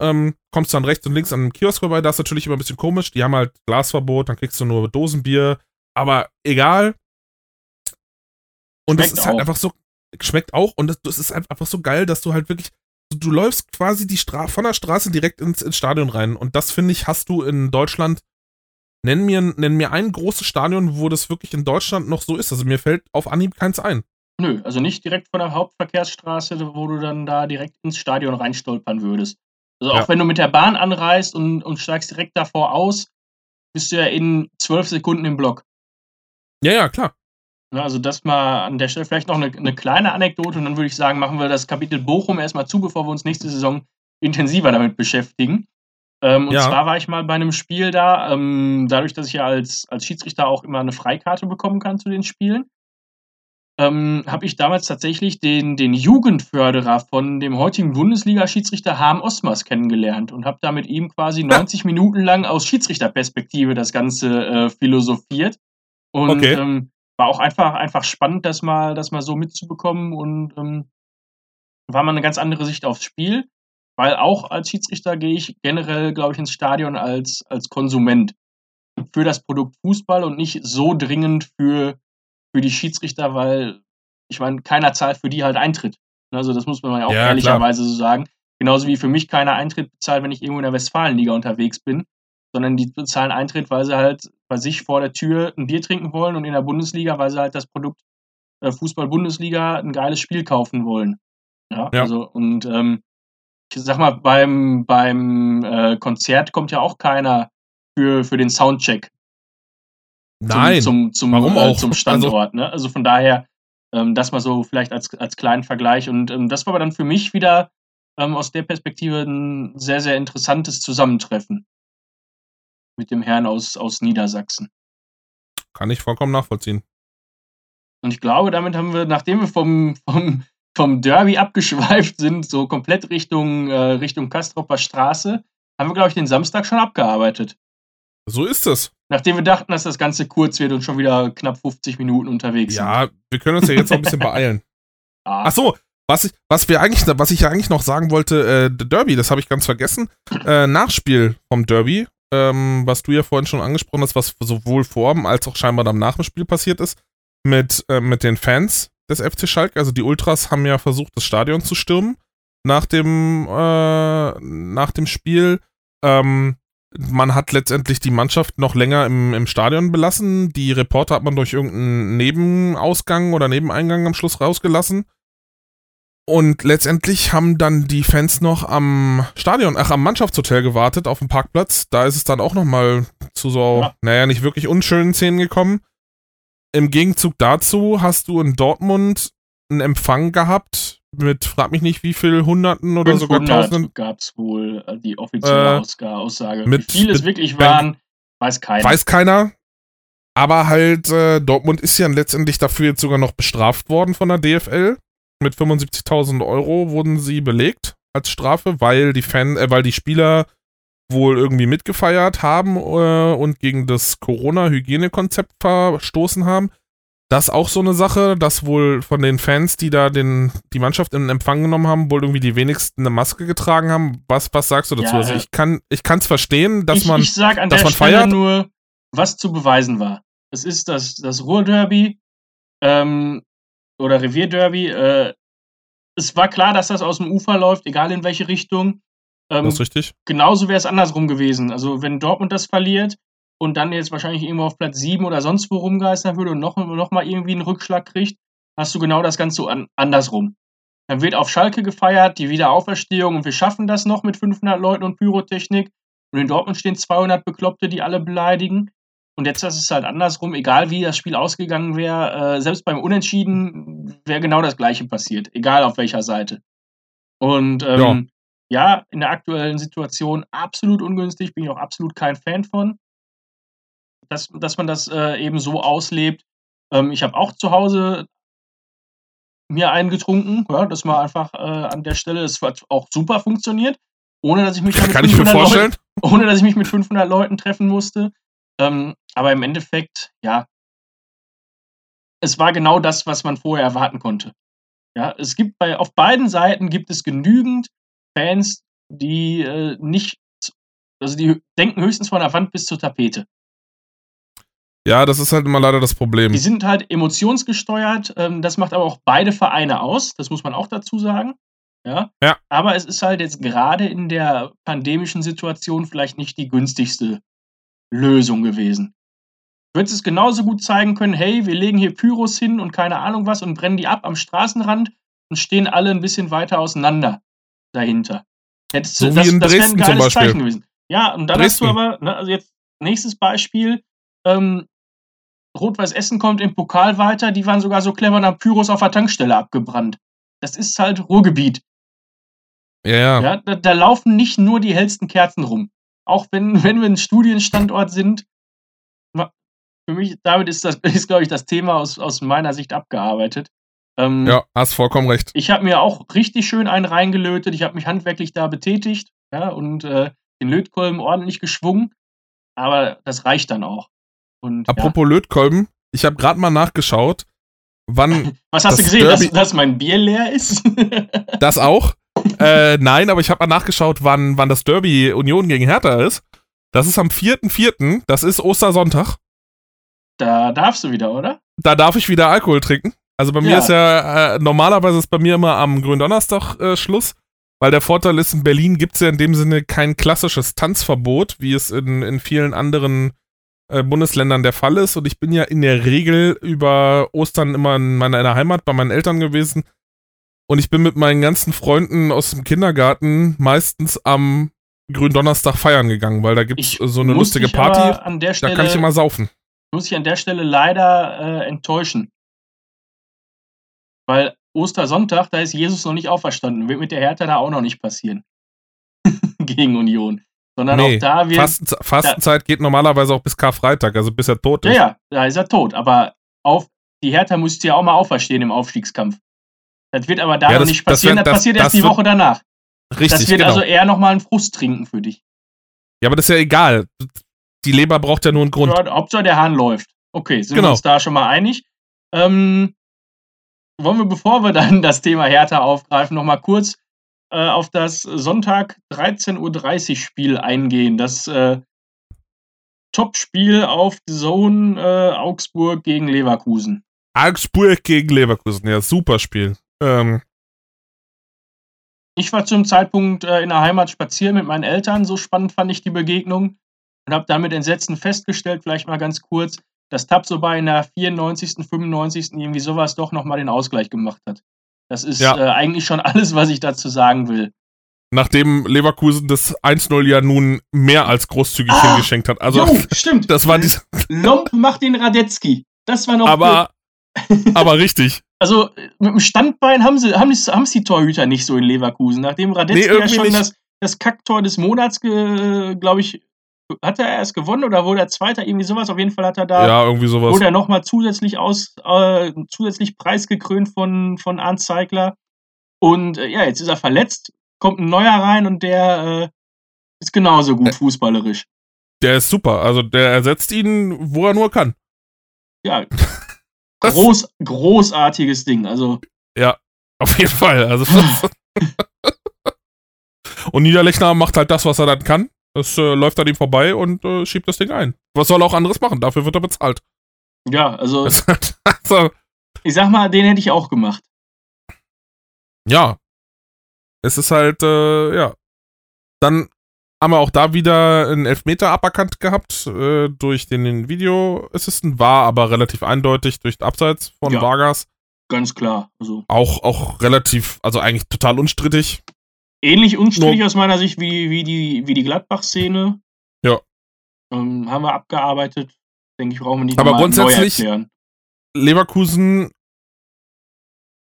ähm, kommst dann rechts und links an einem Kiosk vorbei. Das ist natürlich immer ein bisschen komisch. Die haben halt Glasverbot, dann kriegst du nur Dosenbier. Aber egal. Und schmeckt das ist halt auch. einfach so, schmeckt auch. Und das, das ist einfach so geil, dass du halt wirklich, du läufst quasi die Stra von der Straße direkt ins, ins Stadion rein. Und das, finde ich, hast du in Deutschland Nenn mir, nenn mir ein großes Stadion, wo das wirklich in Deutschland noch so ist. Also mir fällt auf Anhieb keins ein. Nö, also nicht direkt von der Hauptverkehrsstraße, wo du dann da direkt ins Stadion reinstolpern würdest. Also auch ja. wenn du mit der Bahn anreist und, und steigst direkt davor aus, bist du ja in zwölf Sekunden im Block. Ja, ja, klar. Also das mal an der Stelle vielleicht noch eine, eine, kleine Anekdote und dann würde ich sagen, machen wir das Kapitel Bochum erstmal zu, bevor wir uns nächste Saison intensiver damit beschäftigen. Ähm, und ja. zwar war ich mal bei einem Spiel da, ähm, dadurch, dass ich ja als, als Schiedsrichter auch immer eine Freikarte bekommen kann zu den Spielen, ähm, habe ich damals tatsächlich den, den Jugendförderer von dem heutigen Bundesliga-Schiedsrichter Harm Osmers kennengelernt und habe da mit ihm quasi 90 ja. Minuten lang aus Schiedsrichterperspektive das Ganze äh, philosophiert. Und okay. ähm, war auch einfach, einfach spannend, das mal, das mal so mitzubekommen und ähm, war mal eine ganz andere Sicht aufs Spiel, weil auch als Schiedsrichter gehe ich generell, glaube ich, ins Stadion als, als Konsument für das Produkt Fußball und nicht so dringend für, für die Schiedsrichter, weil ich meine, keiner zahlt für die halt Eintritt. Also das muss man ja auch Ja, ehrlicherweise so sagen. Genauso wie für mich keiner Eintritt bezahlt, wenn ich irgendwo in der Westfalenliga unterwegs bin, sondern die bezahlen Eintritt, weil sie halt bei sich vor der Tür ein Bier trinken wollen und in der Bundesliga, weil sie halt das Produkt äh, Fußball-Bundesliga ein geiles Spiel kaufen wollen. Ja, Ja. also und ähm, ich sag mal, beim, beim äh, Konzert kommt ja auch keiner für, für den Soundcheck Nein. zum, zum, warum äh, auch? zum Standort. ne? Also von daher, ähm, das mal so vielleicht als, als kleinen Vergleich. Und ähm, das war aber dann für mich wieder ähm, aus der Perspektive ein sehr, sehr interessantes Zusammentreffen mit dem Herrn aus, aus Niedersachsen. Kann ich vollkommen nachvollziehen. Und ich glaube, damit haben wir, nachdem wir vom, vom, vom Derby abgeschweift sind, so komplett Richtung, äh, Richtung Kastropper Straße, haben wir, glaube ich, den Samstag schon abgearbeitet. So ist es. Nachdem wir dachten, dass das Ganze kurz wird und schon wieder knapp 50 Minuten unterwegs sind. Ja, wir können uns ja jetzt noch ein bisschen beeilen. Ah, Ach so, was ich, was wir eigentlich, was ich ja eigentlich noch sagen wollte, äh, der Derby, das habe ich ganz vergessen. Äh, Nachspiel vom Derby, ähm, was du ja vorhin schon angesprochen hast, was sowohl vor dem als auch scheinbar dann nach dem Spiel passiert ist, mit, äh, mit den Fans des FC Schalke. Also die Ultras haben ja versucht, das Stadion zu stürmen nach dem, äh, nach dem Spiel. Ähm, man hat letztendlich die Mannschaft noch länger im, im Stadion belassen. Die Reporter hat man durch irgendeinen Nebenausgang oder Nebeneingang am Schluss rausgelassen. Und letztendlich haben dann die Fans noch am Stadion, ach, am Mannschaftshotel gewartet, auf dem Parkplatz. Da ist es dann auch nochmal zu so, Ja. naja, nicht wirklich unschönen Szenen gekommen. Im Gegenzug dazu hast du in Dortmund einen Empfang gehabt mit, frag mich nicht, wie viel Hunderten oder sogar Tausenden. gab es wohl äh, die offizielle Äh, Aussage. mit- Wie viel es wirklich waren, weiß keiner. Weiß keiner. Aber halt, äh, Dortmund ist ja letztendlich dafür jetzt sogar noch bestraft worden von der DFL. Mit 75.000 Euro wurden sie belegt als Strafe, weil die Fan, äh, weil die Spieler wohl irgendwie mitgefeiert haben äh, und gegen das Corona-Hygienekonzept verstoßen haben. Das ist auch so eine Sache, dass wohl von den Fans, die da den, die Mannschaft in Empfang genommen haben, wohl irgendwie die wenigsten eine Maske getragen haben. Was, was sagst du dazu? Ja, also äh, ich kann es ich verstehen, dass ich, man. ich sag an dass der man Stelle feiert. nur, was zu beweisen war. Es ist das, das Ruhrderby ähm, oder Revierderby. Äh, es war klar, dass das aus dem Ufer läuft, egal in welche Richtung. Ähm, das ist richtig. genauso wäre es andersrum gewesen. Also wenn Dortmund das verliert und dann jetzt wahrscheinlich irgendwo auf Platz 7 oder sonst wo rumgeistern würde und noch, noch mal irgendwie einen Rückschlag kriegt, hast du genau das Ganze an, andersrum. Dann wird auf Schalke gefeiert, die Wiederauferstehung und wir schaffen das noch mit 500 Leuten und Pyrotechnik. Und in Dortmund stehen 200 Bekloppte, die alle beleidigen. Und jetzt ist es halt andersrum, egal wie das Spiel ausgegangen wäre, äh, selbst beim Unentschieden wäre genau das Gleiche passiert, egal auf welcher Seite. Und ähm, ja, in der aktuellen Situation absolut ungünstig, bin ich auch absolut kein Fan von, dass, dass man das äh, eben so auslebt. Ähm, ich habe auch zu Hause mir einen getrunken, ja, das mal einfach äh, an der Stelle, das hat auch super funktioniert, ohne dass ich mich da mit Kann ich mir 500 Leuten- vorstellen. ohne dass ich mich mit 500 Leuten treffen musste. Ähm, aber im Endeffekt, ja, es war genau das, was man vorher erwarten konnte. Ja, es gibt bei, auf beiden Seiten gibt es genügend Fans, die äh, nicht, also die denken höchstens von der Wand bis zur Tapete. Ja, das ist halt immer leider das Problem. Die sind halt emotionsgesteuert. Ähm, das macht aber auch beide Vereine aus. Das muss man auch dazu sagen. Ja. Ja. Aber es ist halt jetzt gerade in der pandemischen Situation vielleicht nicht die günstigste Lösung gewesen. Wird es genauso gut zeigen können, hey, wir legen hier Pyros hin und keine Ahnung was und brennen die ab am Straßenrand und stehen alle ein bisschen weiter auseinander dahinter. Hättest du- So wie in wär Dresden zum Beispiel. Zeichen gewesen. Ja, und dann hast du Dresden. aber, ne, also jetzt nächstes Beispiel, ähm, Rot-Weiß Essen kommt im Pokal weiter, die waren sogar so clever haben Pyros auf der Tankstelle abgebrannt. Das ist halt Ruhrgebiet. Ja, ja. Ja, da, da laufen nicht nur die hellsten Kerzen rum. Auch wenn, wenn wir ein Studienstandort sind, für mich, damit ist das, ist, glaube ich, das Thema aus, aus meiner Sicht abgearbeitet. Ähm, Ja, hast vollkommen recht. Ich habe mir auch richtig schön einen reingelötet. Ich habe mich handwerklich da betätigt ja, und äh, den Lötkolben ordentlich geschwungen. Aber das reicht dann auch. Und, ja, Apropos Lötkolben, ich habe gerade mal nachgeschaut, wann Was hast Das du gesehen, dass, Derby- dass mein Bier leer ist? das auch. äh, nein, aber ich habe mal nachgeschaut, wann, wann das Derby Union gegen Hertha ist. Das ist am 4.4., das ist Ostersonntag. da darfst du wieder, oder? Da darf ich wieder Alkohol trinken. Also bei mir Ja. ist ja, äh, normalerweise ist bei mir immer am Gründonnerstag äh, Schluss, weil der Vorteil ist, in Berlin gibt es ja in dem Sinne kein klassisches Tanzverbot, wie es in, in vielen anderen Bundesländern der Fall ist. Und ich bin ja in der Regel über Ostern immer in meiner, Heimat bei meinen Eltern gewesen. Und ich bin mit meinen ganzen Freunden aus dem Kindergarten meistens am Gründonnerstag feiern gegangen, weil da gibt es so eine lustige Party. der Da Stelle, kann ich immer saufen. muss ich an der Stelle leider äh, enttäuschen. Weil Ostersonntag, da ist Jesus noch nicht auferstanden. Wird mit der Hertha da auch noch nicht passieren. Gegen Union. Sondern Nee, auch da wird. Fasten, Fastenzeit geht normalerweise auch bis Karfreitag, also bis er tot ja, ist. ja, da ist er tot. Aber auf, die Hertha müsste ja auch mal auferstehen im Aufstiegskampf. Das wird aber da Ja, noch das- nicht das passieren. wird- Das, das- passiert erst das die Woche danach. Richtig, das wird genau. also eher nochmal ein Frust trinken für dich. ja, aber das ist ja egal. Die Leber braucht ja nur einen Grund. Ja, Hauptsache der Hahn läuft. Okay, sind Genau. wir uns da schon mal einig. Ähm, wollen wir, bevor wir dann das Thema Hertha aufgreifen, nochmal kurz äh, auf das Sonntag 13.30 Uhr Spiel eingehen. Das äh, Top-Spiel auf The Zone äh, Augsburg gegen Leverkusen. Augsburg gegen Leverkusen, ja, super Spiel. Ähm, Ich war zum Zeitpunkt äh, in der Heimat spazieren mit meinen Eltern. So spannend fand ich die Begegnung und habe dann mit Entsetzen festgestellt, vielleicht mal ganz kurz, dass Tabsoba in der 94., 95. irgendwie sowas doch nochmal den Ausgleich gemacht hat. Das ist Ja. äh, eigentlich schon alles, was ich dazu sagen will. nachdem Leverkusen das 1-0 ja nun mehr als großzuzügig Ah, hingeschenkt hat. Also, jo, stimmt. das war dies, Lomp macht den Radetzky. Das war noch. aber, aber richtig. Also äh, mit dem Standbein haben sie haben haben die Torhüter nicht so in Leverkusen. Nachdem Radetzky ja irgendwie schon nicht. das, das Kacktor des Monats, glaube ich, hat er erst gewonnen oder wurde er Zweiter, irgendwie sowas. Auf jeden Fall hat er da, Ja, irgendwie sowas. wurde er nochmal zusätzlich aus, äh, zusätzlich preisgekrönt von, von Arndt Zeigler. Und äh, ja, jetzt ist er verletzt, kommt ein neuer rein und der äh, ist genauso gut fußballerisch. Der ist super. Also, der ersetzt ihn, wo er nur kann. Ja, Das- groß, großartiges Ding. Also Auf jeden Fall. Also, und Niederlechner macht halt das, was er dann kann. Es äh, läuft an ihm vorbei und äh, schiebt das Ding ein. Was soll er auch anderes machen? Dafür wird er bezahlt. ja, also also, ich sag mal, den hätte ich auch gemacht. ja. Es ist halt, äh, ja. Dann haben wir auch da wieder einen Elfmeter aberkannt gehabt äh, durch den Video-Assistant, war aber relativ eindeutig durch Abseits von Ja. Vargas. Ganz klar. Also Auch, auch relativ, also eigentlich total unstrittig. Ähnlich unstrittig aus meiner Sicht wie, wie die, wie die Gladbach-Szene. Ja. Ähm, haben wir abgearbeitet. Denke ich, brauchen wir nicht Aber grundsätzlich-. Leverkusen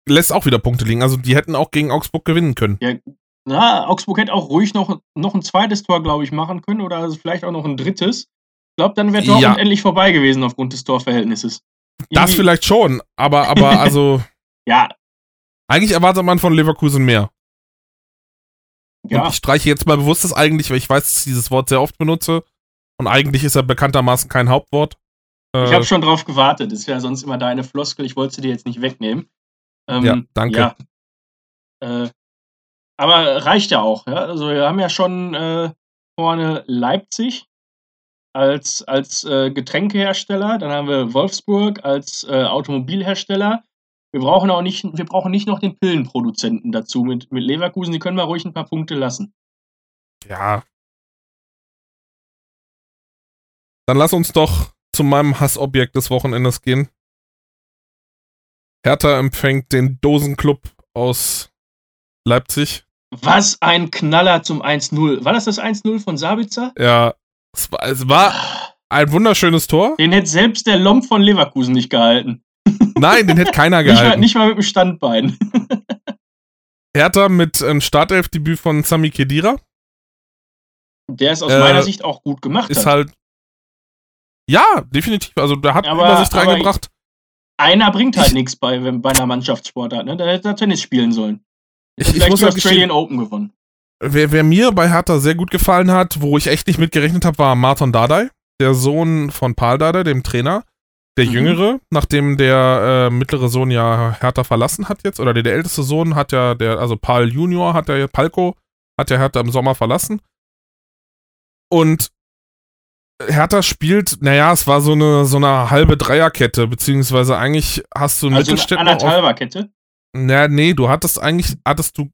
lässt auch wieder Punkte liegen. Also die hätten auch gegen Augsburg gewinnen können. Na, Augsburg hätte auch ruhig noch, noch ein zweites Tor, glaube ich, machen können oder also vielleicht auch noch ein drittes. Ich glaube, dann wäre Dortmund Ja. endlich vorbei gewesen aufgrund des Torverhältnisses. Das Irgendwie- vielleicht schon, aber, aber also Ja, eigentlich erwartet man von Leverkusen mehr. Ja. Und ich streiche jetzt mal bewusst das eigentlich, weil ich weiß, dass ich dieses Wort sehr oft benutze. Und eigentlich ist er bekanntermaßen kein Hauptwort. Äh, Ich habe schon drauf gewartet. Das wäre sonst immer deine Floskel. Ich wollte sie dir jetzt nicht wegnehmen. Ähm, Ja, danke. Ja. Äh, aber reicht ja auch. Ja? Also wir haben ja schon äh, vorne Leipzig als, als äh, Getränkehersteller. Dann haben wir Wolfsburg als äh, Automobilhersteller. Wir brauchen auch nicht, wir brauchen nicht noch den Pillenproduzenten dazu mit, mit Leverkusen. Die können wir ruhig ein paar Punkte lassen. ja. Dann lass uns doch zu meinem Hassobjekt des Wochenendes gehen. Hertha empfängt den Dosenclub aus Leipzig. Was ein Knaller zum 1-0. War das das 1-0 von Sabitzer? Ja, es war, es war ein wunderschönes Tor. Den hätte selbst der Lomb von Leverkusen nicht gehalten. Nein, den hätte keiner Nicht gehalten. nicht mal mit dem Standbein. Hertha mit einem Startelfdebüt von Sami Khedira Der es aus Äh, meiner Sicht auch gut gemacht ist hat. halt. Ja, definitiv. Also der hat Aber- Übersicht aber reingebracht. Einer bringt halt Ich- nichts bei, wenn- bei einer Mannschaftssportart. Ne? Da hätte er Tennis spielen sollen. Ich, ich Vielleicht muss ja Australian gestehen, Open gewonnen. wer, wer mir bei Hertha sehr gut gefallen hat, wo ich echt nicht mit gerechnet habe, war Martin Dardai, der Sohn von Paul Dardai, dem Trainer. Der Mhm. Jüngere, nachdem der äh, mittlere Sohn ja Hertha verlassen hat jetzt, oder der, der älteste Sohn hat ja, der, also Paul Junior hat ja, Palko, hat ja Hertha im Sommer verlassen. Und Hertha spielt, naja, es war so eine, so eine halbe Dreierkette, beziehungsweise eigentlich hast du Also Mittelstädt eine noch auf, Anderthalberkette. na, nee, du hattest eigentlich, hattest du,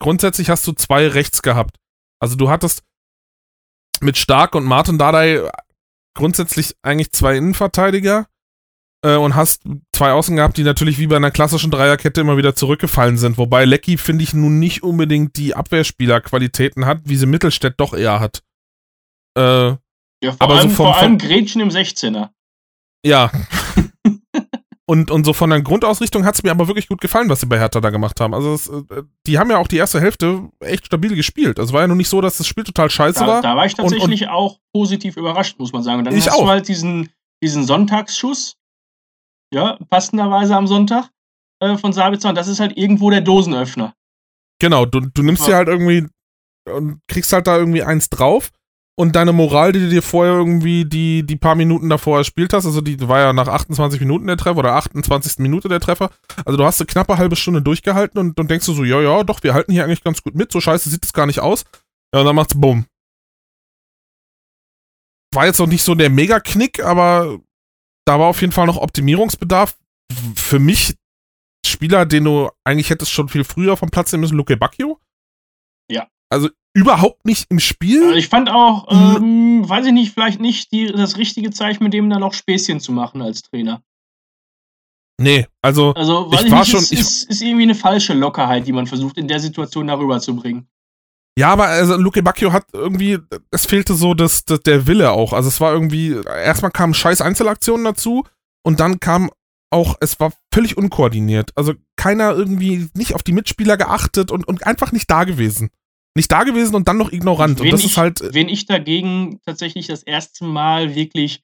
grundsätzlich hast du zwei rechts gehabt. Also du hattest mit Stark und Martin Dardai grundsätzlich eigentlich zwei Innenverteidiger äh, und hast zwei Außen gehabt, die natürlich wie bei einer klassischen Dreierkette immer wieder zurückgefallen sind. Wobei Lecky, finde ich, nun nicht unbedingt die Abwehrspielerqualitäten hat, wie sie Mittelstädt doch eher hat. Äh, Ja, vor Aber so allem, vom- vor allem Gretchen im 16er. ja. und, und so von der Grundausrichtung hat es mir aber wirklich gut gefallen, was sie bei Hertha da gemacht haben. Also es, äh, die haben ja auch die erste Hälfte echt stabil gespielt. Also war ja nur nicht so, dass das Spiel total scheiße Da, war. da war ich und- tatsächlich auch positiv überrascht, muss man sagen. Und dann Ich hast auch. du halt diesen, diesen Sonntagsschuss, ja, passenderweise am Sonntag äh, von Sabitzer. Und das ist halt irgendwo der Dosenöffner. Genau, du, du nimmst Ja. dir halt irgendwie und kriegst halt da irgendwie eins drauf und deine Moral, die du dir vorher irgendwie die, die paar Minuten davor erspielt hast, also die war ja nach 28 Minuten der Treffer oder 28. Minute der Treffer, also du hast eine knappe halbe Stunde durchgehalten und dann denkst du so, ja, ja, doch, wir halten hier eigentlich ganz gut mit, so scheiße sieht es gar nicht aus. Ja, und dann macht's bumm. War jetzt noch nicht so der Mega-Knick, aber da war auf jeden Fall noch Optimierungsbedarf. Für mich Spieler, den du eigentlich hättest schon viel früher vom Platz nehmen müssen, Luke Bacchio. Ja. Also überhaupt nicht im Spiel. Also ich fand auch, ähm, weiß ich nicht, vielleicht nicht die, das richtige Zeichen, mit dem dann noch Späßchen zu machen als Trainer. nee, also Also, Ich ich, war nicht, schon- ist, ich- ist, ist irgendwie eine falsche Lockerheit, die man versucht, in der Situation darüber zu bringen. ja, aber also Luke Bacchio hat irgendwie, es fehlte so das, das, der Wille auch. Also es war irgendwie, erstmal kamen scheiß Einzelaktionen dazu und dann kam auch, es war völlig unkoordiniert. Also keiner irgendwie nicht auf die Mitspieler geachtet und, und einfach nicht da gewesen. Nicht da gewesen und dann noch ignorant. Und Wen das ich, ist halt, Wen ich dagegen tatsächlich das erste Mal wirklich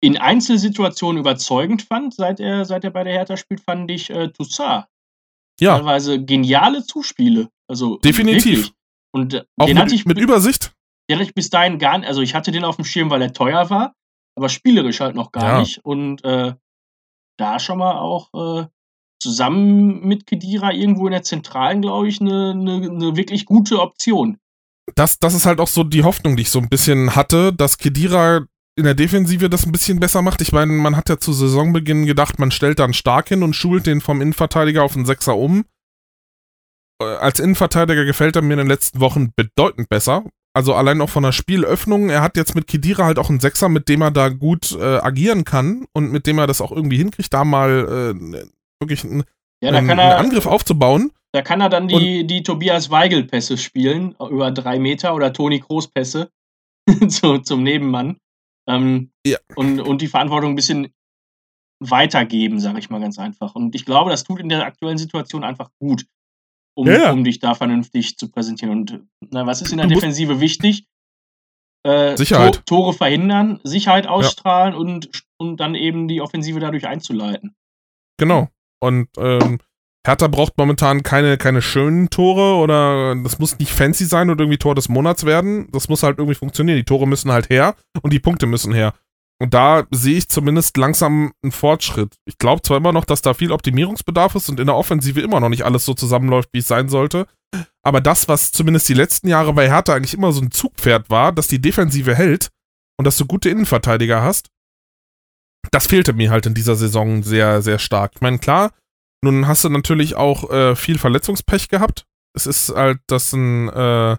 in Einzelsituationen überzeugend fand, seit er, seit er bei der Hertha spielt, fand ich äh, Toussaint. ja, Teilweise geniale Zuspiele. Also Definitiv. wirklich. Und äh, auch den hatte mit, ich mit Übersicht. den hatte ich bis dahin gar nicht, also ich hatte den auf dem Schirm, weil er teuer war, aber spielerisch halt noch gar Ja. nicht. Und äh, da schon mal auch äh, zusammen mit Kedira irgendwo in der Zentralen, glaube ich, eine, eine, eine wirklich gute Option. das, das ist halt auch so die Hoffnung, die ich so ein bisschen hatte, dass Kedira in der Defensive das ein bisschen besser macht. Ich meine, man hat ja zu Saisonbeginn gedacht, man stellt dann stark hin und schult den vom Innenverteidiger auf den Sechser um. Äh, Als Innenverteidiger gefällt er mir in den letzten Wochen bedeutend besser. Also allein auch von der Spielöffnung. Er hat jetzt mit Kedira halt auch einen Sechser, mit dem er da gut äh, agieren kann und mit dem er das auch irgendwie hinkriegt, da mal äh, wirklich einen, Ja, da einen, er, Angriff aufzubauen. Da kann er dann die, die Tobias Weigel-Pässe spielen, über drei Meter oder Toni Kroos-Pässe zu, zum Nebenmann. Ähm, Ja. und, und die Verantwortung ein bisschen weitergeben, sage ich mal ganz einfach. Und ich glaube, das tut in der aktuellen Situation einfach gut, um, Ja, ja. um dich da vernünftig zu präsentieren. Und na, was ist in der Du Defensive wichtig? Äh, Sicherheit. To Tore verhindern, Sicherheit ausstrahlen und, und dann eben die Offensive dadurch einzuleiten. Genau. Und ähm, Hertha braucht momentan keine, keine schönen Tore oder das muss nicht fancy sein und irgendwie Tor des Monats werden. Das muss halt irgendwie funktionieren. Die Tore müssen halt her und die Punkte müssen her. Und da sehe ich zumindest langsam einen Fortschritt. Ich glaube zwar immer noch, dass da viel Optimierungsbedarf ist und in der Offensive immer noch nicht alles so zusammenläuft, wie es sein sollte. Aber das, was zumindest die letzten Jahre bei Hertha eigentlich immer so ein Zugpferd war, dass die Defensive hält und dass du gute Innenverteidiger hast, das fehlte mir halt in dieser Saison sehr, sehr stark. Ich meine, klar, nun hast du natürlich auch äh, viel Verletzungspech gehabt. Es ist halt, dass ein, äh,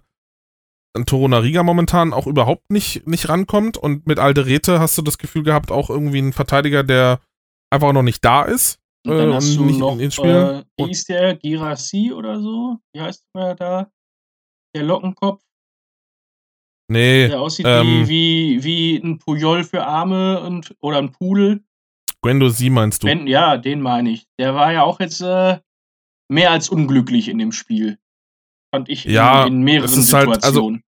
ein Torunariga momentan auch überhaupt nicht, nicht rankommt und mit Alderete hast du das Gefühl gehabt, auch irgendwie ein Verteidiger, der einfach noch nicht da ist. Und dann Äh, hast du nicht noch, ins Spiel. äh, wie hieß der, Girassi oder so? Wie heißt der da? Der Lockenkopf, Nee, der aussieht ähm, wie, wie, ein Pujol für Arme und, oder ein Pudel. Gwendo Sie meinst du? Wenn, ja, den meine ich. Der war ja auch jetzt äh, mehr als unglücklich in dem Spiel. Fand ich Ja, in, in mehreren ist halt- also, Situationen.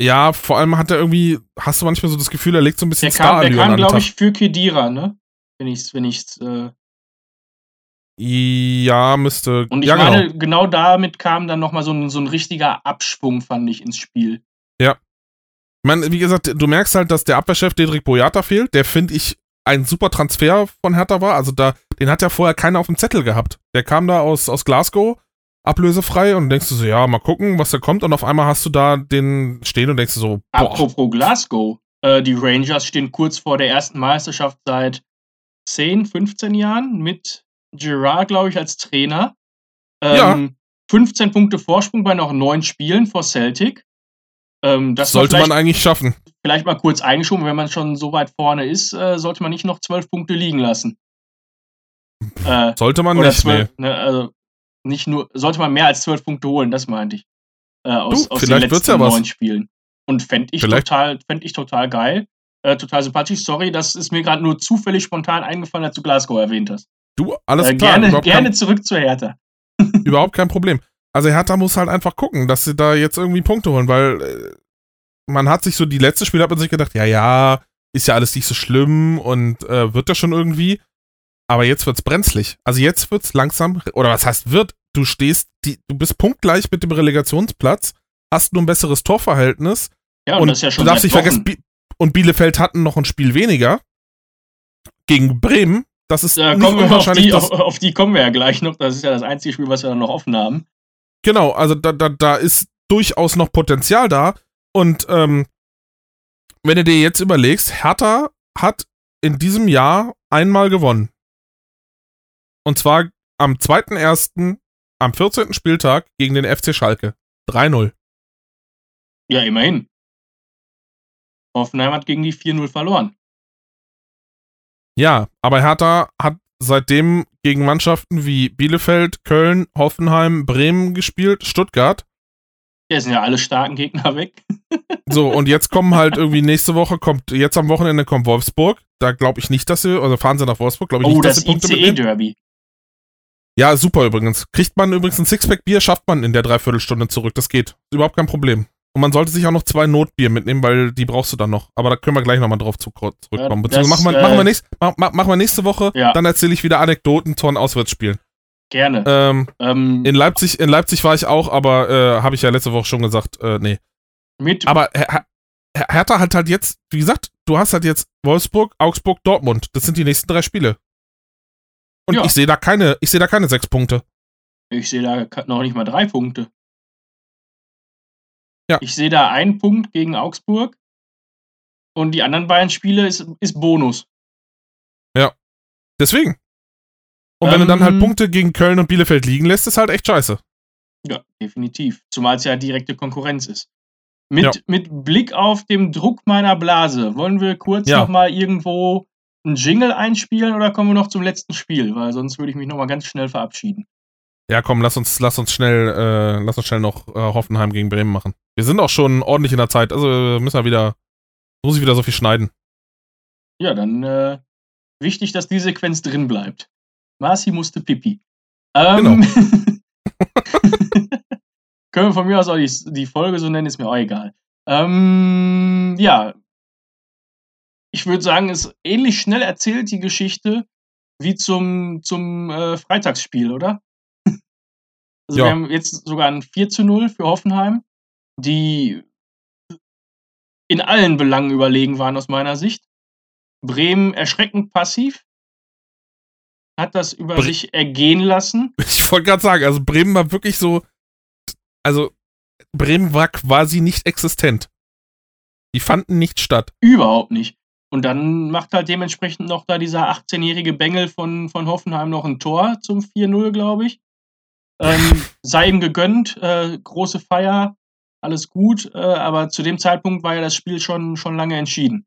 ja, vor allem hat er irgendwie, hast du manchmal so das Gefühl, er legt so ein bisschen der kam, der kam glaube ich, für Kedira, ne? Wenn ich's, wenn ich's, äh, Ja, müsste. und ich ja, meine, genau. genau. damit kam dann nochmal so ein, so ein richtiger Abschwung, fand ich, ins Spiel. Ich meine, wie gesagt, du merkst halt, dass der Abwehrchef Dedrick Boyata fehlt. Der finde ich ein super Transfer von Hertha war. Also da, den hat ja vorher keiner auf dem Zettel gehabt. Der kam da aus, aus Glasgow, ablösefrei und denkst du so, ja, mal gucken, was da kommt. Und auf einmal hast du da den stehen und denkst du so, boah. Apropos Glasgow, äh, die Rangers stehen kurz vor der ersten Meisterschaft seit 10, 15 Jahren mit Gerard, glaube ich, als Trainer. Ähm, ja. 15 Punkte Vorsprung bei noch neun Spielen vor Celtic. Ähm, das sollte man eigentlich schaffen. Vielleicht mal kurz eingeschoben, wenn man schon so weit vorne ist, äh, sollte man nicht noch zwölf Punkte liegen lassen. Äh, sollte man nicht, 12, nee. ne, also nicht nur, sollte man mehr als zwölf Punkte holen, das meinte ich. Äh, aus, du, aus vielleicht den letzten ja neun Spielen. Und fände ich, total, fänd ich total geil. Äh, total sympathisch. Sorry, das ist mir gerade nur zufällig spontan eingefallen, als du Glasgow erwähnt hast. Du, alles äh, klar. Gerne, gerne kein, zurück zur Hertha. überhaupt kein Problem. Also Hertha muss halt einfach gucken, dass sie da jetzt irgendwie Punkte holen, weil äh, man hat sich so, die letzten Spiele hat man sich gedacht, ja, ja, ist ja alles nicht so schlimm und äh, wird das schon irgendwie. Aber jetzt wird's brenzlig. Also jetzt wird's langsam, oder was heißt wird? Du stehst, die, du bist punktgleich mit dem Relegationsplatz, hast nur ein besseres Torverhältnis. Ja, und, und das ist ja schon du darfst nicht vergessen, und Bielefeld hatten noch ein Spiel weniger gegen Bremen. Das ist da kommen wir auf die, auf, auf die kommen wir ja gleich noch. Das ist ja das einzige Spiel, was wir dann noch offen haben. Genau, also da, da, da ist durchaus noch Potenzial da. Und ähm, wenn du dir jetzt überlegst, Hertha hat in diesem Jahr einmal gewonnen. Und zwar am 2.1. am 14. Spieltag gegen den FC Schalke. 3-0. Ja, immerhin. Hoffenheim hat gegen die 4-0 verloren. Ja, aber Hertha hat seitdem gegen Mannschaften wie Bielefeld, Köln, Hoffenheim, Bremen gespielt, Stuttgart. Ja, sind ja alle starken Gegner weg. so, und jetzt kommen halt irgendwie nächste Woche kommt, jetzt am Wochenende kommt Wolfsburg. Da glaube ich nicht, dass sie, also fahren sie nach Wolfsburg, glaube ich oh, nicht, dass sie Punkte Oh, das ICE-Derby. Ja, super übrigens. Kriegt man übrigens ein Sixpack-Bier, schafft man in der Dreiviertelstunde zurück. Das geht. Überhaupt kein Problem. Und man sollte sich auch noch zwei Notbier mitnehmen, weil die brauchst du dann noch. Aber da können wir gleich nochmal drauf zurückkommen. Ja, Beziehungsweise machen wir, äh, machen, wir nächst, mach, machen wir nächste Woche, ja. dann erzähle ich wieder Anekdoten von Auswärtsspielen. Gerne. Ähm, ähm, in, Leipzig, in Leipzig war ich auch, aber äh, habe ich ja letzte Woche schon gesagt, äh, nee. Mit aber Her Her Hertha hat halt jetzt, wie gesagt, du hast halt jetzt Wolfsburg, Augsburg, Dortmund. Das sind die nächsten drei Spiele. Und ja. ich sehe da keine, ich sehe da keine sechs Punkte. Ich sehe da noch nicht mal drei Punkte. Ja. Ich sehe da einen Punkt gegen Augsburg und die anderen beiden Spiele ist, ist Bonus. Ja. Deswegen. Und wenn ähm, du dann halt ähm. Punkte gegen Köln und Bielefeld liegen lässt, ist halt echt scheiße. Ja, definitiv. Zumal es ja direkte Konkurrenz ist. Mit, ja. mit Blick auf den Druck meiner Blase, wollen wir kurz ja. nochmal irgendwo einen Jingle einspielen oder kommen wir noch zum letzten Spiel? Weil sonst würde ich mich nochmal ganz schnell verabschieden. Ja, komm, lass uns, lass uns schnell, äh, lass uns schnell noch äh, Hoffenheim gegen Bremen machen. Wir sind auch schon ordentlich in der Zeit, also müssen wir wieder, muss ich wieder so viel schneiden. Ja, dann äh, wichtig, dass die Sequenz drin bleibt. Marci musste pipi. Ähm, genau. können wir von mir aus auch die, die, Folge so nennen, ist mir auch egal. Ähm, ja, ich würde sagen, ist ähnlich schnell erzählt die Geschichte wie zum, zum äh, Freitagsspiel, oder? Also ja. wir haben jetzt sogar ein 4 zu 0 für Hoffenheim, die in allen Belangen überlegen waren aus meiner Sicht. Bremen erschreckend passiv, hat das über Bre sich ergehen lassen. Ich wollte gerade sagen, also Bremen war wirklich so, also Bremen war quasi nicht existent. Die fanden nicht statt. Überhaupt nicht. Und dann macht halt dementsprechend noch da dieser 18-jährige Bengel von, von Hoffenheim noch ein Tor zum 4-0, glaube ich. Ähm, sei ihm gegönnt, äh, große Feier, alles gut, äh, aber zu dem Zeitpunkt war ja das Spiel schon, schon lange entschieden.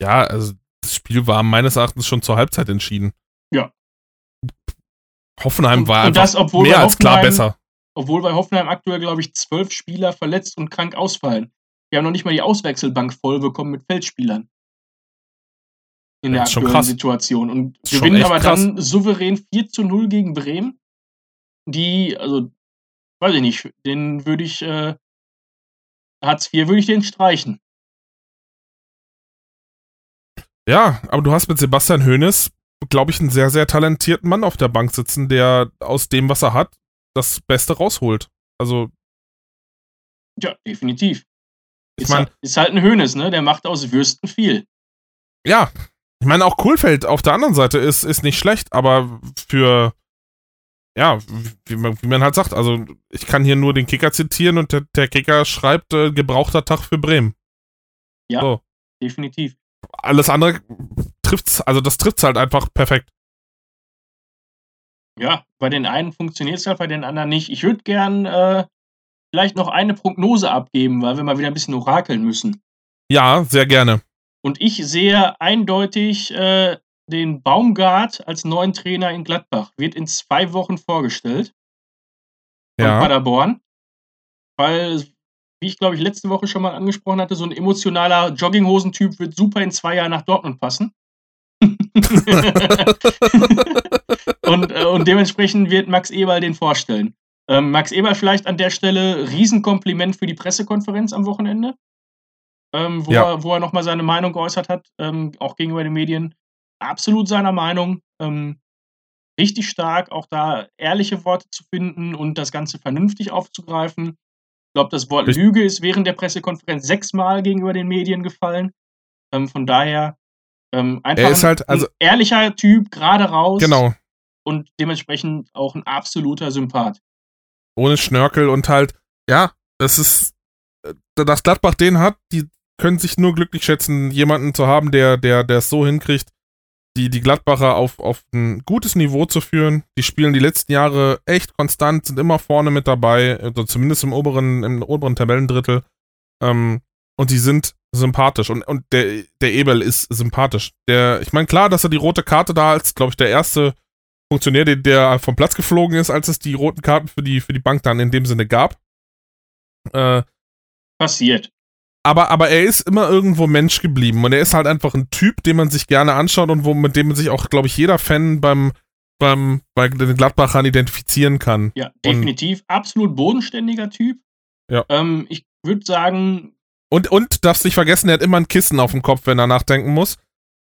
Ja, also das Spiel war meines Erachtens schon zur Halbzeit entschieden. Ja. Hoffenheim und, war und das, mehr als klar besser. Obwohl bei Hoffenheim aktuell, glaube ich, zwölf Spieler verletzt und krank ausfallen. Wir haben noch nicht mal die Auswechselbank voll bekommen mit Feldspielern. In der aktuellen Situation. Und gewinnen aber krass. dann souverän 4 zu 0 gegen Bremen die, also, weiß ich nicht, den würde ich, äh, Hartz IV würde ich den streichen. Ja, aber du hast mit Sebastian Hoeneß, glaube ich, einen sehr, sehr talentierten Mann auf der Bank sitzen, der aus dem, was er hat, das Beste rausholt. Also. Ja, definitiv. Ich ist, halt, ist halt ein Hönes, ne? Der macht aus Würsten viel. ja, ich meine, auch Kohlfeld auf der anderen Seite ist, ist nicht schlecht, aber für, ja, wie man, wie man halt sagt, also ich kann hier nur den Kicker zitieren und der, der Kicker schreibt, äh, gebrauchter Tag für Bremen. Ja. So. Definitiv. Alles andere trifft's, also das trifft's halt einfach perfekt. Ja, bei den einen funktioniert es halt, bei den anderen nicht. Ich würde gern äh, vielleicht noch eine Prognose abgeben, weil wir mal wieder ein bisschen orakeln müssen. Ja, sehr gerne. Und ich sehe eindeutig äh, den Baumgart als neuen Trainer in Gladbach. Wird in zwei Wochen vorgestellt von Ja. Paderborn. Weil, wie ich glaube ich letzte Woche schon mal angesprochen hatte, so ein emotionaler Jogginghosentyp wird super in zwei Jahren nach Dortmund passen. und, äh, und dementsprechend wird Max Eberl den vorstellen. Ähm, Max Eberl vielleicht an der Stelle Riesenkompliment für die Pressekonferenz am Wochenende, ähm, wo, Ja. er, wo er nochmal seine Meinung geäußert hat, ähm, auch gegenüber den Medien. Absolut seiner Meinung. Ähm, richtig stark, auch da ehrliche Worte zu finden und das Ganze vernünftig aufzugreifen. Ich glaube, das Wort. Lüge ist während der Pressekonferenz sechsmal gegenüber den Medien gefallen. Ähm, von daher ähm, einfach Er ist halt, also- ein ehrlicher Typ, gerade raus Genau. und dementsprechend auch ein absoluter Sympath. Ohne Schnörkel und halt, ja, das ist, äh, dass Gladbach den hat, die können sich nur glücklich schätzen, jemanden zu haben, der, der, der es so hinkriegt, die, die Gladbacher auf, auf ein gutes Niveau zu führen. Die spielen die letzten Jahre echt konstant, sind immer vorne mit dabei, also zumindest im oberen, im oberen Tabellendrittel. Ähm, und die sind sympathisch. Und, und der, der Eberl ist sympathisch. Der, ich meine, klar, dass er die rote Karte da als, glaube ich, der erste Funktionär, der, der vom Platz geflogen ist, als es die roten Karten für die, für die Bank dann in dem Sinne gab. Äh, Passiert. Aber, aber er ist immer irgendwo Mensch geblieben und er ist halt einfach ein Typ, den man sich gerne anschaut und wo, mit dem sich auch, glaube ich, jeder Fan beim, beim, bei den Gladbachern identifizieren kann. Ja, definitiv. Absolut bodenständiger Typ. Ja. Ähm, ich würde sagen, Und, und darfst nicht vergessen, er hat immer ein Kissen auf dem Kopf, wenn er nachdenken muss.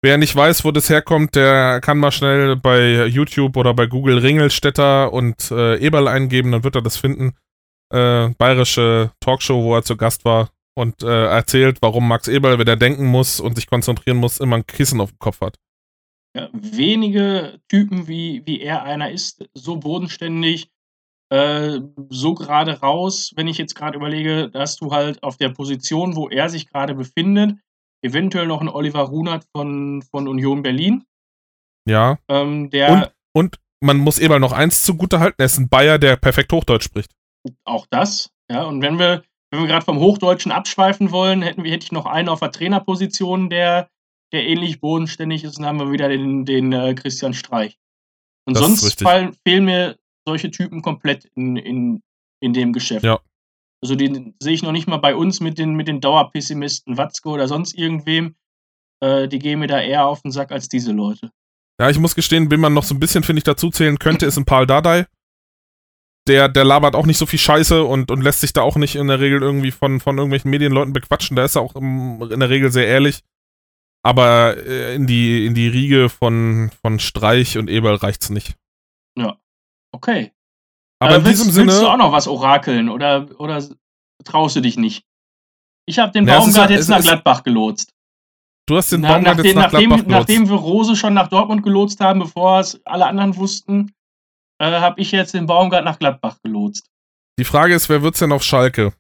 Wer nicht weiß, wo das herkommt, der kann mal schnell bei YouTube oder bei Google Ringelstädter und äh, Eberl eingeben, dann wird er das finden. Äh, bayerische Talkshow, wo er zu Gast war und äh, erzählt, warum Max Eberl, wenn er denken muss und sich konzentrieren muss, immer ein Kissen auf dem Kopf hat. ja, wenige Typen, wie, wie er einer ist, so bodenständig, äh, so gerade raus. Wenn ich jetzt gerade überlege, dass du halt auf der Position, wo er sich gerade befindet, eventuell noch ein Oliver Runert von, von Union Berlin, Ja. ähm, der Und man muss Eberl noch eins zugute halten, er ist ein Bayer, der perfekt Hochdeutsch spricht. auch das. Ja, und wenn wir, wenn wir gerade vom Hochdeutschen abschweifen wollen, hätten wir, hätte ich noch einen auf der Trainerposition, der, der ähnlich bodenständig ist, und dann haben wir wieder den, den äh, Christian Streich. Und Das sonst fallen, fehlen mir solche Typen komplett in, in, in dem Geschäft. Ja. Also den sehe ich noch nicht mal bei uns mit den, mit den Dauerpessimisten Watzke oder sonst irgendwem. Äh, die gehen mir da eher auf den Sack als diese Leute. Ja, ich muss gestehen, wen man noch so ein bisschen, finde ich, dazuzählen könnte, ist ein Paul Dardai. Der, der labert auch nicht so viel Scheiße und, und lässt sich da auch nicht in der Regel irgendwie von, von irgendwelchen Medienleuten bequatschen. Da ist er auch im, in der Regel sehr ehrlich. Aber äh, in, die, in die Riege von, von Streich und Eberl reicht's nicht. Okay. Aber Äh, in willst, diesem willst du Sinne. auch noch was orakeln oder, oder traust du dich nicht? Ich habe den Ja, ist Baumgart ja- jetzt nach ist- Gladbach gelotst. Du hast den Na, Baumgart nachdem, jetzt nach nachdem, Gladbach gelotst. nachdem wir Rose schon nach Dortmund gelotst haben, bevor es alle anderen wussten, äh, habe ich jetzt den Baumgart nach Gladbach gelotst. Die Frage ist, wer wird's denn auf Schalke?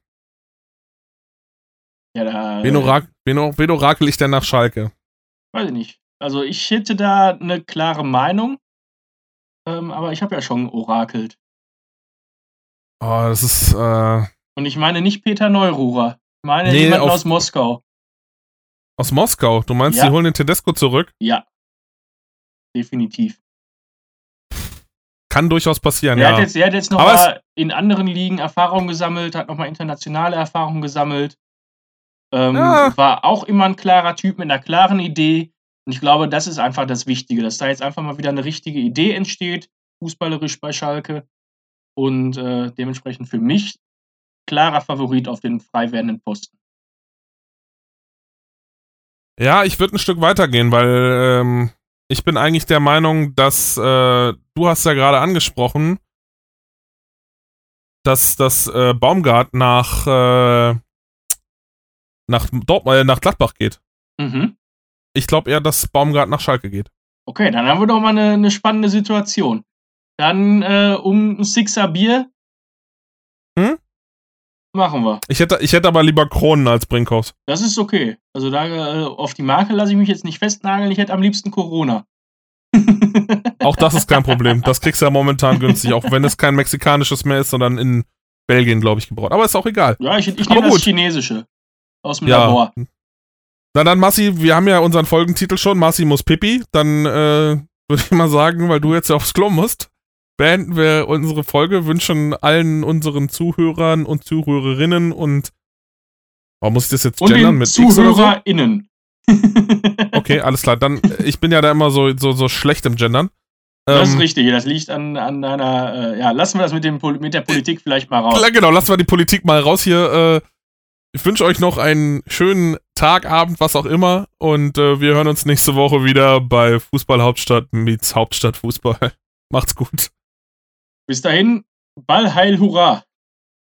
Ja, da, Wen, orak wen, or- wen orakel ich denn nach Schalke? weiß ich nicht. Also ich hätte da eine klare Meinung, ähm, aber ich habe ja schon orakelt. Oh, das ist, äh, Und ich meine nicht Peter Neururer. Ich meine Nee, jemanden auf- aus Moskau. aus Moskau. Du meinst, Ja. die holen den Tedesco zurück? Ja. Definitiv. Kann durchaus passieren, Er, ja. hat jetzt, er hat jetzt noch Aber mal in anderen Ligen Erfahrung gesammelt, hat nochmal internationale Erfahrung gesammelt. Ähm, Ja. War auch immer ein klarer Typ mit einer klaren Idee. Und ich glaube, das ist einfach das Wichtige, dass da jetzt einfach mal wieder eine richtige Idee entsteht, fußballerisch bei Schalke. Und äh, dementsprechend für mich klarer Favorit auf den frei werdenden Posten. Ja, ich würde ein Stück weitergehen, weil ähm, ich bin eigentlich der Meinung, dass äh, du hast ja gerade angesprochen, dass das äh, Baumgart nach äh, nach, Dortmund, äh, nach Gladbach geht. Mhm. Ich glaube eher, dass Baumgart nach Schalke geht. Okay, dann haben wir doch mal eine, eine spannende Situation. Dann äh, um ein Sixer Bier. Hm? Machen wir. Ich hätte, ich hätte aber lieber Kronen als Brinkhoffs. Das ist okay. Also da äh, auf die Marke lasse ich mich jetzt nicht festnageln. Ich hätte am liebsten Corona. Auch das ist kein Problem. Das kriegst du ja momentan günstig, auch wenn es kein mexikanisches mehr ist, sondern in Belgien, glaube ich, gebraut. Aber ist auch egal. Ja, ich, ich nehme das. Chinesische. Aus dem Ja. Labor. Na dann, Massi, wir haben ja unseren Folgentitel schon, Massi muss Pipi. Dann äh, würde ich mal sagen, weil du jetzt aufs Klo musst, beenden wir unsere Folge, wünschen allen unseren Zuhörern und Zuhörerinnen und warum muss ich das jetzt Und gendern mit oder so? ZuhörerInnen. Okay, alles klar. Dann, äh, ich bin ja da immer so, so, so schlecht im Gendern. Das ist Ähm, richtig. Das liegt an, an deiner. Äh, ja, lassen wir das mit, dem, mit der Politik vielleicht mal raus. Klar, genau, lassen wir die Politik mal raus hier. Äh, ich wünsche euch noch einen schönen Tag, Abend, was auch immer. Und äh, wir hören uns nächste Woche wieder bei Fußball Hauptstadt meets Hauptstadt Fußball. Macht's gut. Bis dahin, Ball, Heil, Hurra.